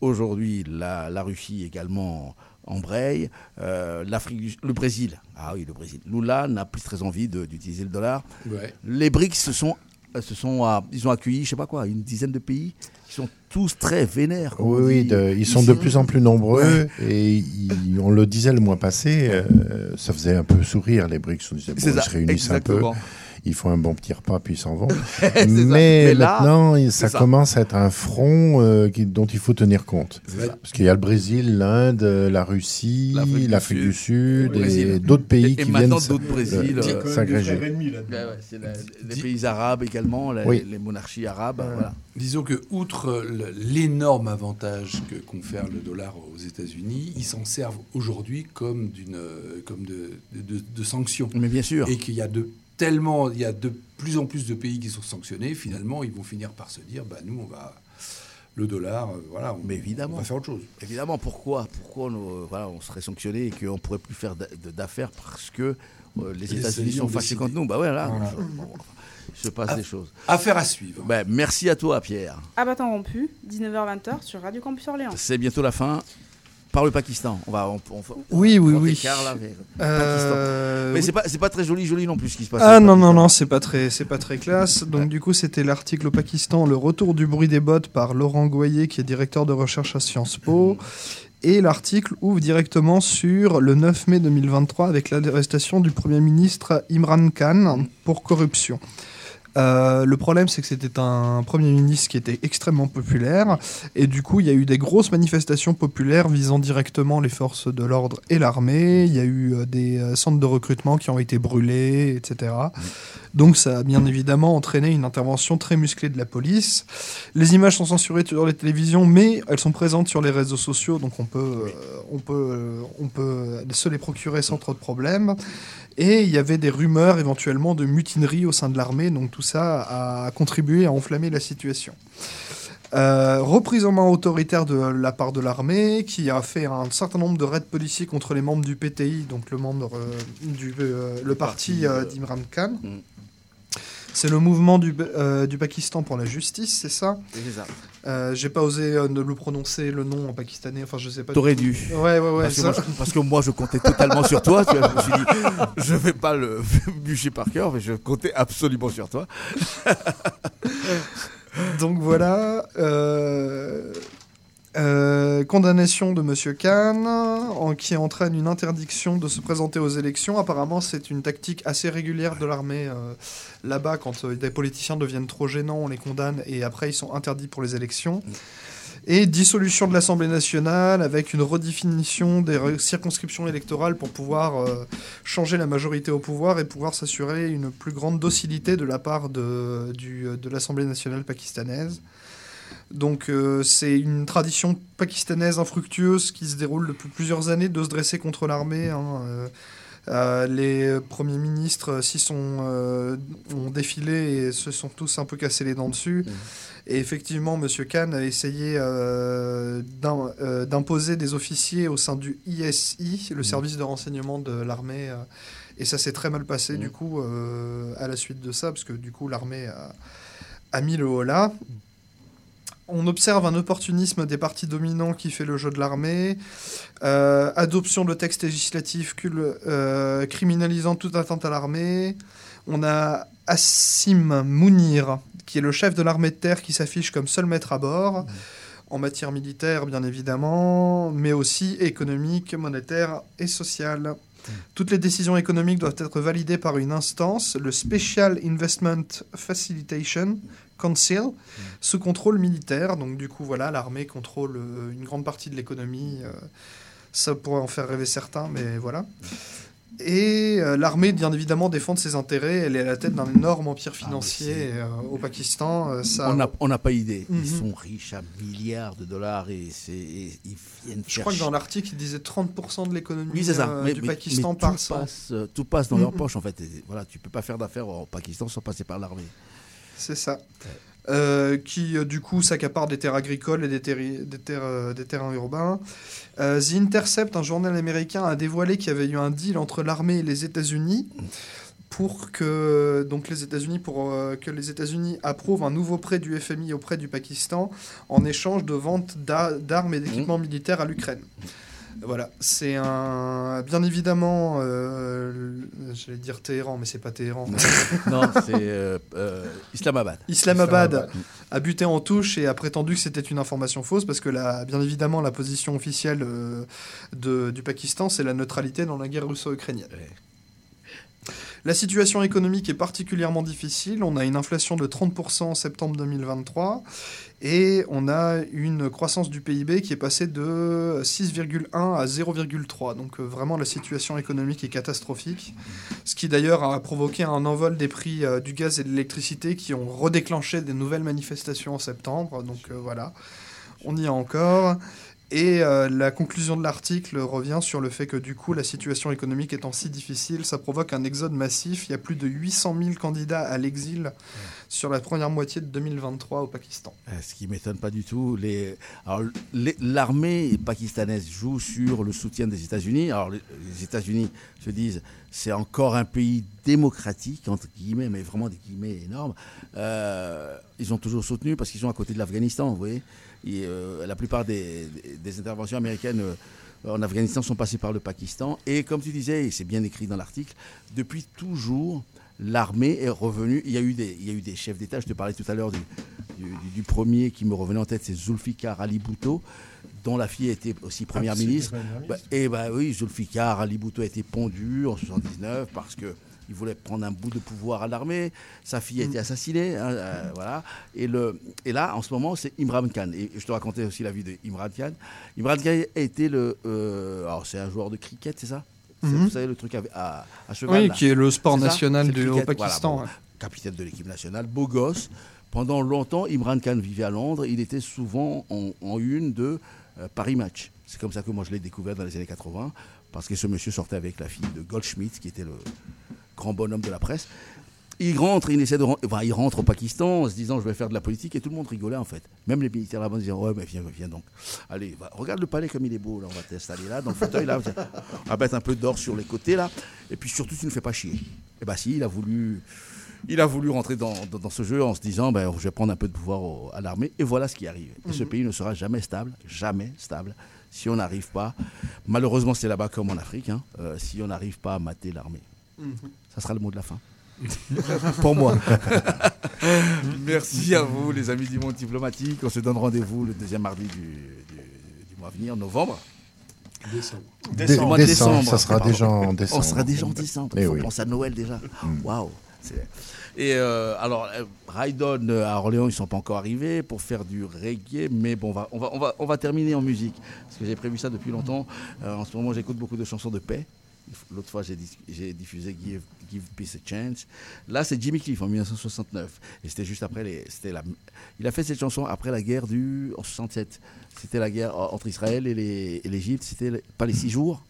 aujourd'hui, la, la Russie également embraye. Euh, L'Afrique, le Brésil, ah oui, le Brésil. Lula n'a plus très envie d'utiliser le dollar. Ouais. Les BRICS se sont, se sont, euh, ils ont accueilli, je sais pas quoi, une dizaine de pays qui sont tous très vénères. Oui, oui, de, ils sont de plus en plus nombreux et ils, on le disait le mois passé, euh, ça faisait un peu sourire les BRICS. On disait bon, ils se réunissent exactement. un peu ils font un bon petit repas puis ils s'en vont. Mais, Mais, là, maintenant, ça, ça. commence à être un front euh, qui, dont il faut tenir compte. Parce qu'il y a le Brésil, l'Inde, la Russie, L'Afrique du Sud, et d'autres pays Et- et qui maintenant viennent euh, s'agréger. c'est les pays arabes également, la- Oui. les monarchies arabes. Voilà. Disons que, outre l'énorme avantage que confère le dollar aux États-Unis, ils s'en servent aujourd'hui comme, d'une, euh, comme de, de, de- de sanctions. Mais bien sûr. Et qu'il y a de tellement, il y a de plus en plus de pays qui sont sanctionnés. Finalement, ils vont finir par se dire, bah nous, on va le dollar, euh, voilà, on, Mais évidemment. on va faire autre chose. Évidemment, pourquoi Pourquoi on, euh, voilà, on serait sanctionné et qu'on ne pourrait plus faire d'affaires parce que euh, les Les États-Unis sont ont fâchés contre nous Bah ouais, là, Voilà. je- bon, passe des choses. Affaire à suivre. Ben, merci à toi, Pierre. À bâton rompu, 19h-20h sur Radio Campus Orléans. C'est bientôt la fin. Par le Pakistan. On va. On, on- on- Oui, oui, on oui. là, le Euh. Mais c'est pas, c'est pas très joli, joli non plus ce qui se passe. Ah non, non, non, c'est pas très, c'est pas très classe. Donc du coup, c'était l'article au Pakistan, le retour du bruit des bottes par Laurent Goyer, qui est directeur de recherche à Sciences Po. Et l'article ouvre directement sur le 9 mai 2023 avec l'arrestation du Premier ministre Imran Khan pour corruption. Euh, le problème, c'est que c'était un Premier ministre qui était extrêmement populaire. Et du coup, il y a eu des grosses manifestations populaires visant directement les forces de l'ordre et l'armée. Il y a eu euh, des euh, centres de recrutement qui ont été brûlés, etc. Donc ça a bien évidemment entraîné une intervention très musclée de la police. Les images sont censurées sur les télévisions, mais elles sont présentes sur les réseaux sociaux, donc on peut, se les procurer sans trop de problèmes. Et il y avait des rumeurs éventuellement de mutinerie au sein de l'armée, donc tout ça a contribué à enflammer la situation. Euh, reprise en main autoritaire de la part de l'armée, qui a fait un certain nombre de raids policiers contre les membres du PTI, donc le membre euh, du euh, le parti d'Imran Khan. Mm. C'est le mouvement du, du Pakistan pour la justice, c'est ça? C'est ça. Euh, J'ai pas osé euh, ne le prononcer le nom en pakistanais, enfin je sais pas. T'aurais dû. Ouais, ouais, ouais. Parce que, moi, je, parce que moi, je comptais totalement sur toi. Tu vois, je me suis dit, je vais pas le bûcher par cœur, mais je comptais absolument sur toi. Donc voilà. euh, euh, condamnation de Monsieur Khan, en, qui entraîne une interdiction de se présenter aux élections. Apparemment, c'est une tactique assez régulière de l'armée euh, là-bas. Quand euh, des politiciens deviennent trop gênants, on les condamne et après ils sont interdits pour les élections. Et dissolution de l'Assemblée nationale avec une redéfinition des circonscriptions électorales pour pouvoir changer la majorité au pouvoir et pouvoir s'assurer une plus grande docilité de la part de l'Assemblée nationale pakistanaise. Donc euh, c'est une tradition pakistanaise infructueuse qui se déroule depuis plusieurs années de se dresser contre l'armée. hein, euh, euh, les premiers ministres s'y sont euh, ont défilé et se sont tous un peu cassés les dents dessus. Et effectivement, M. Khan a essayé euh, d'im- d'imposer des officiers au sein du ISI, le service de renseignement de l'armée. et ça s'est très mal passé, du coup, à la suite de ça, parce que du coup, l'armée a, a mis le holà. On observe un opportunisme des partis dominants qui fait le jeu de l'armée, euh, adoption de textes législatifs euh, criminalisant toute atteinte à l'armée. On a Assim Mounir, qui est le chef de l'armée de terre, qui s'affiche comme seul maître à bord, en matière militaire bien évidemment, mais aussi économique, monétaire et sociale. Toutes les décisions économiques doivent être validées par une instance, le Special Investment Facilitation Council, sous contrôle militaire. Donc du coup, voilà, l'armée contrôle euh, une grande partie de l'économie. euh, ça pourrait en faire rêver certains, mais voilà. Et euh, l'armée, bien évidemment, défend ses intérêts. Elle est à la tête d'un énorme empire financier euh, au Pakistan. euh, ça... On n'a pas idée. Ils Mhm. sont riches à milliards de dollars et, et ils viennent Je crois que dans l'article, il disait 30% de l'économie Oui, du mais- Pakistan mais par tout passe, tout passe dans leur Mhm. poche, en fait. Et voilà, tu peux pas faire d'affaires au Pakistan sans passer par l'armée. C'est ça. euh, qui euh, du coup s'accapare des terres agricoles et des, des, terres, euh, des terrains urbains. The Intercept, un journal américain, a dévoilé qu'il y avait eu un deal entre l'armée et les États-Unis pour que donc les États-Unis pour que les États-Unis approuvent un nouveau prêt du FMI auprès du Pakistan en échange de vente d'a- d'armes et d'équipements militaires à l'Ukraine. Voilà, c'est un bien évidemment, euh, j'allais dire Téhéran, mais c'est pas Téhéran. Non, c'est euh, euh, Islamabad. Islamabad Islamabad. a buté en touche et a prétendu que c'était une information fausse parce que la, bien évidemment la position officielle euh, de- du Pakistan c'est la neutralité dans la guerre russo-ukrainienne. La situation économique est particulièrement difficile. On a une inflation de 30% en septembre 2023 et on a une croissance du PIB qui est passée de 6,1 à 0,3. Donc euh, vraiment la situation économique est catastrophique. Ce qui d'ailleurs a provoqué un envol des prix euh, du gaz et de l'électricité qui ont redéclenché des nouvelles manifestations en septembre. Donc euh, voilà, on y est encore. Et euh, la conclusion de l'article revient sur le fait que du coup, la situation économique étant si difficile, ça provoque un exode massif. Il y a plus de 800 000 candidats à l'exil sur la première moitié de 2023 au Pakistan. Euh, Ce qui m'étonne pas du tout. L'armée pakistanaise joue sur le soutien des États-Unis. Alors, les États-Unis se disent c'est encore un pays démocratique, entre guillemets, mais vraiment des guillemets énormes. Euh, ils ont toujours soutenu parce qu'ils sont à côté de l'Afghanistan, vous voyez. Et, euh, la plupart des, interventions américaines euh, en Afghanistan sont passées par le Pakistan. Et comme tu disais, et c'est bien écrit dans l'article, depuis toujours, l'armée est revenue. Il y, a eu des, il y a eu des chefs d'État, je te parlais tout à l'heure du, du- du- du premier qui me revenait en tête, c'est Zulfikar Ali Bhutto, dont la fille était aussi première Ah, ministre. première ministre. Bah, et bah oui, Zulfikar Ali Bhutto a été pondu en 79 parce que il voulait prendre un bout de pouvoir à l'armée. Sa fille a été assassinée, hein, euh, voilà. Et, le, et là, en ce moment, c'est Imran Khan. Et je te racontais aussi la vie d'Imran Khan. Imran Khan a été le, euh, alors c'est un joueur de cricket, c'est ça? Mhm. Vous savez le truc à, à, à cheval. Oui, là. qui est le sport national du- au Pakistan, bon. ouais. Capitaine de l'équipe nationale, beau gosse. Pendant longtemps, Imran Khan vivait à Londres. Il était souvent en, en une de euh, Paris Match. C'est comme ça que moi je l'ai découvert dans les années 80, parce que ce monsieur sortait avec la fille de Goldschmidt, qui était le grand bonhomme de la presse. Il rentre, il essaie de ren- enfin, il rentre au Pakistan en se disant je vais faire de la politique et tout le monde rigolait en fait. Même les militaires là-bas disaient ouais mais viens, viens donc. Allez, va- regarde le palais comme il est beau là, on va t'installer là dans le fauteuil là, on va mettre un peu d'or sur les côtés là et puis surtout tu ne fais pas chier. Et bah si, il a voulu il a voulu rentrer dans, dans- dans ce jeu en se disant ben, je vais prendre un peu de pouvoir au- à l'armée et voilà ce qui arrive. Et ce Mhm. pays ne sera jamais stable, jamais stable si on n'arrive pas. Malheureusement c'est là-bas comme en Afrique, hein, euh, si on n'arrive pas à mater l'armée. Mhm. Ça sera le mot de la fin. Pour moi. Merci à vous, les amis du monde diplomatique. On se donne rendez-vous le deuxième mardi du, du- du mois à venir, novembre. Décembre. Décembre, ça sera déjà en décembre. On sera déjà en décembre. Eh Il faut oui. penser à Noël déjà. Mm. Waouh. C'est- Et euh, alors, euh, Raidon euh, à Orléans, ils sont pas encore arrivés pour faire du reggae, mais bon, on va, on va, on va, on va terminer en musique parce que j'ai prévu ça depuis longtemps. Euh, en ce moment, j'écoute beaucoup de chansons de paix. L'autre fois, j'ai diffusé Give, Give Peace a Chance. Là, c'est Jimmy Cliff en 1969. Et c'était juste après les. La, il a fait cette chanson après la guerre du. En 67. C'était la guerre euh, entre Israël et l'Égypte. C'était pas les six jours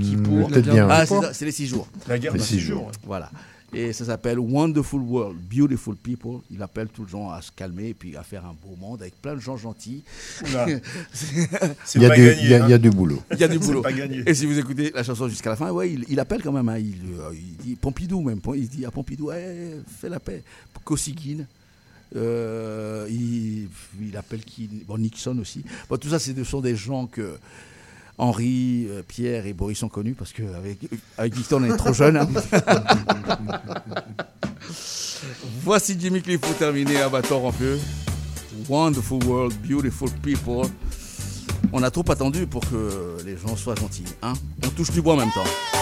Kippour. bien, Ah, c'est les six jours. La guerre Les des six jours. jours. Voilà. Et ça s'appelle Wonderful World, Beautiful People. Il appelle tout le gens à se calmer et puis à faire un beau monde avec plein de gens gentils. Il y a du- il hein. il y a du boulot. Il y a du boulot. Et si vous écoutez la chanson jusqu'à la fin, ouais, il, il appelle quand même. hein. il, euh, il dit Pompidou même. Il dit à Pompidou, fais la paix. Kosygin. euh, il, il appelle qui? Bon, Nixon aussi. Bon, tout ça, ce sont des gens que Henri, euh, Pierre et Boris sont connus parce qu'avec avec Victor, on est trop jeunes. hein. Voici Jimmy Cliff pour terminer à bâton en feu. Wonderful world, beautiful people. On a trop attendu pour que les gens soient gentils. Hein On touche du bois en même temps.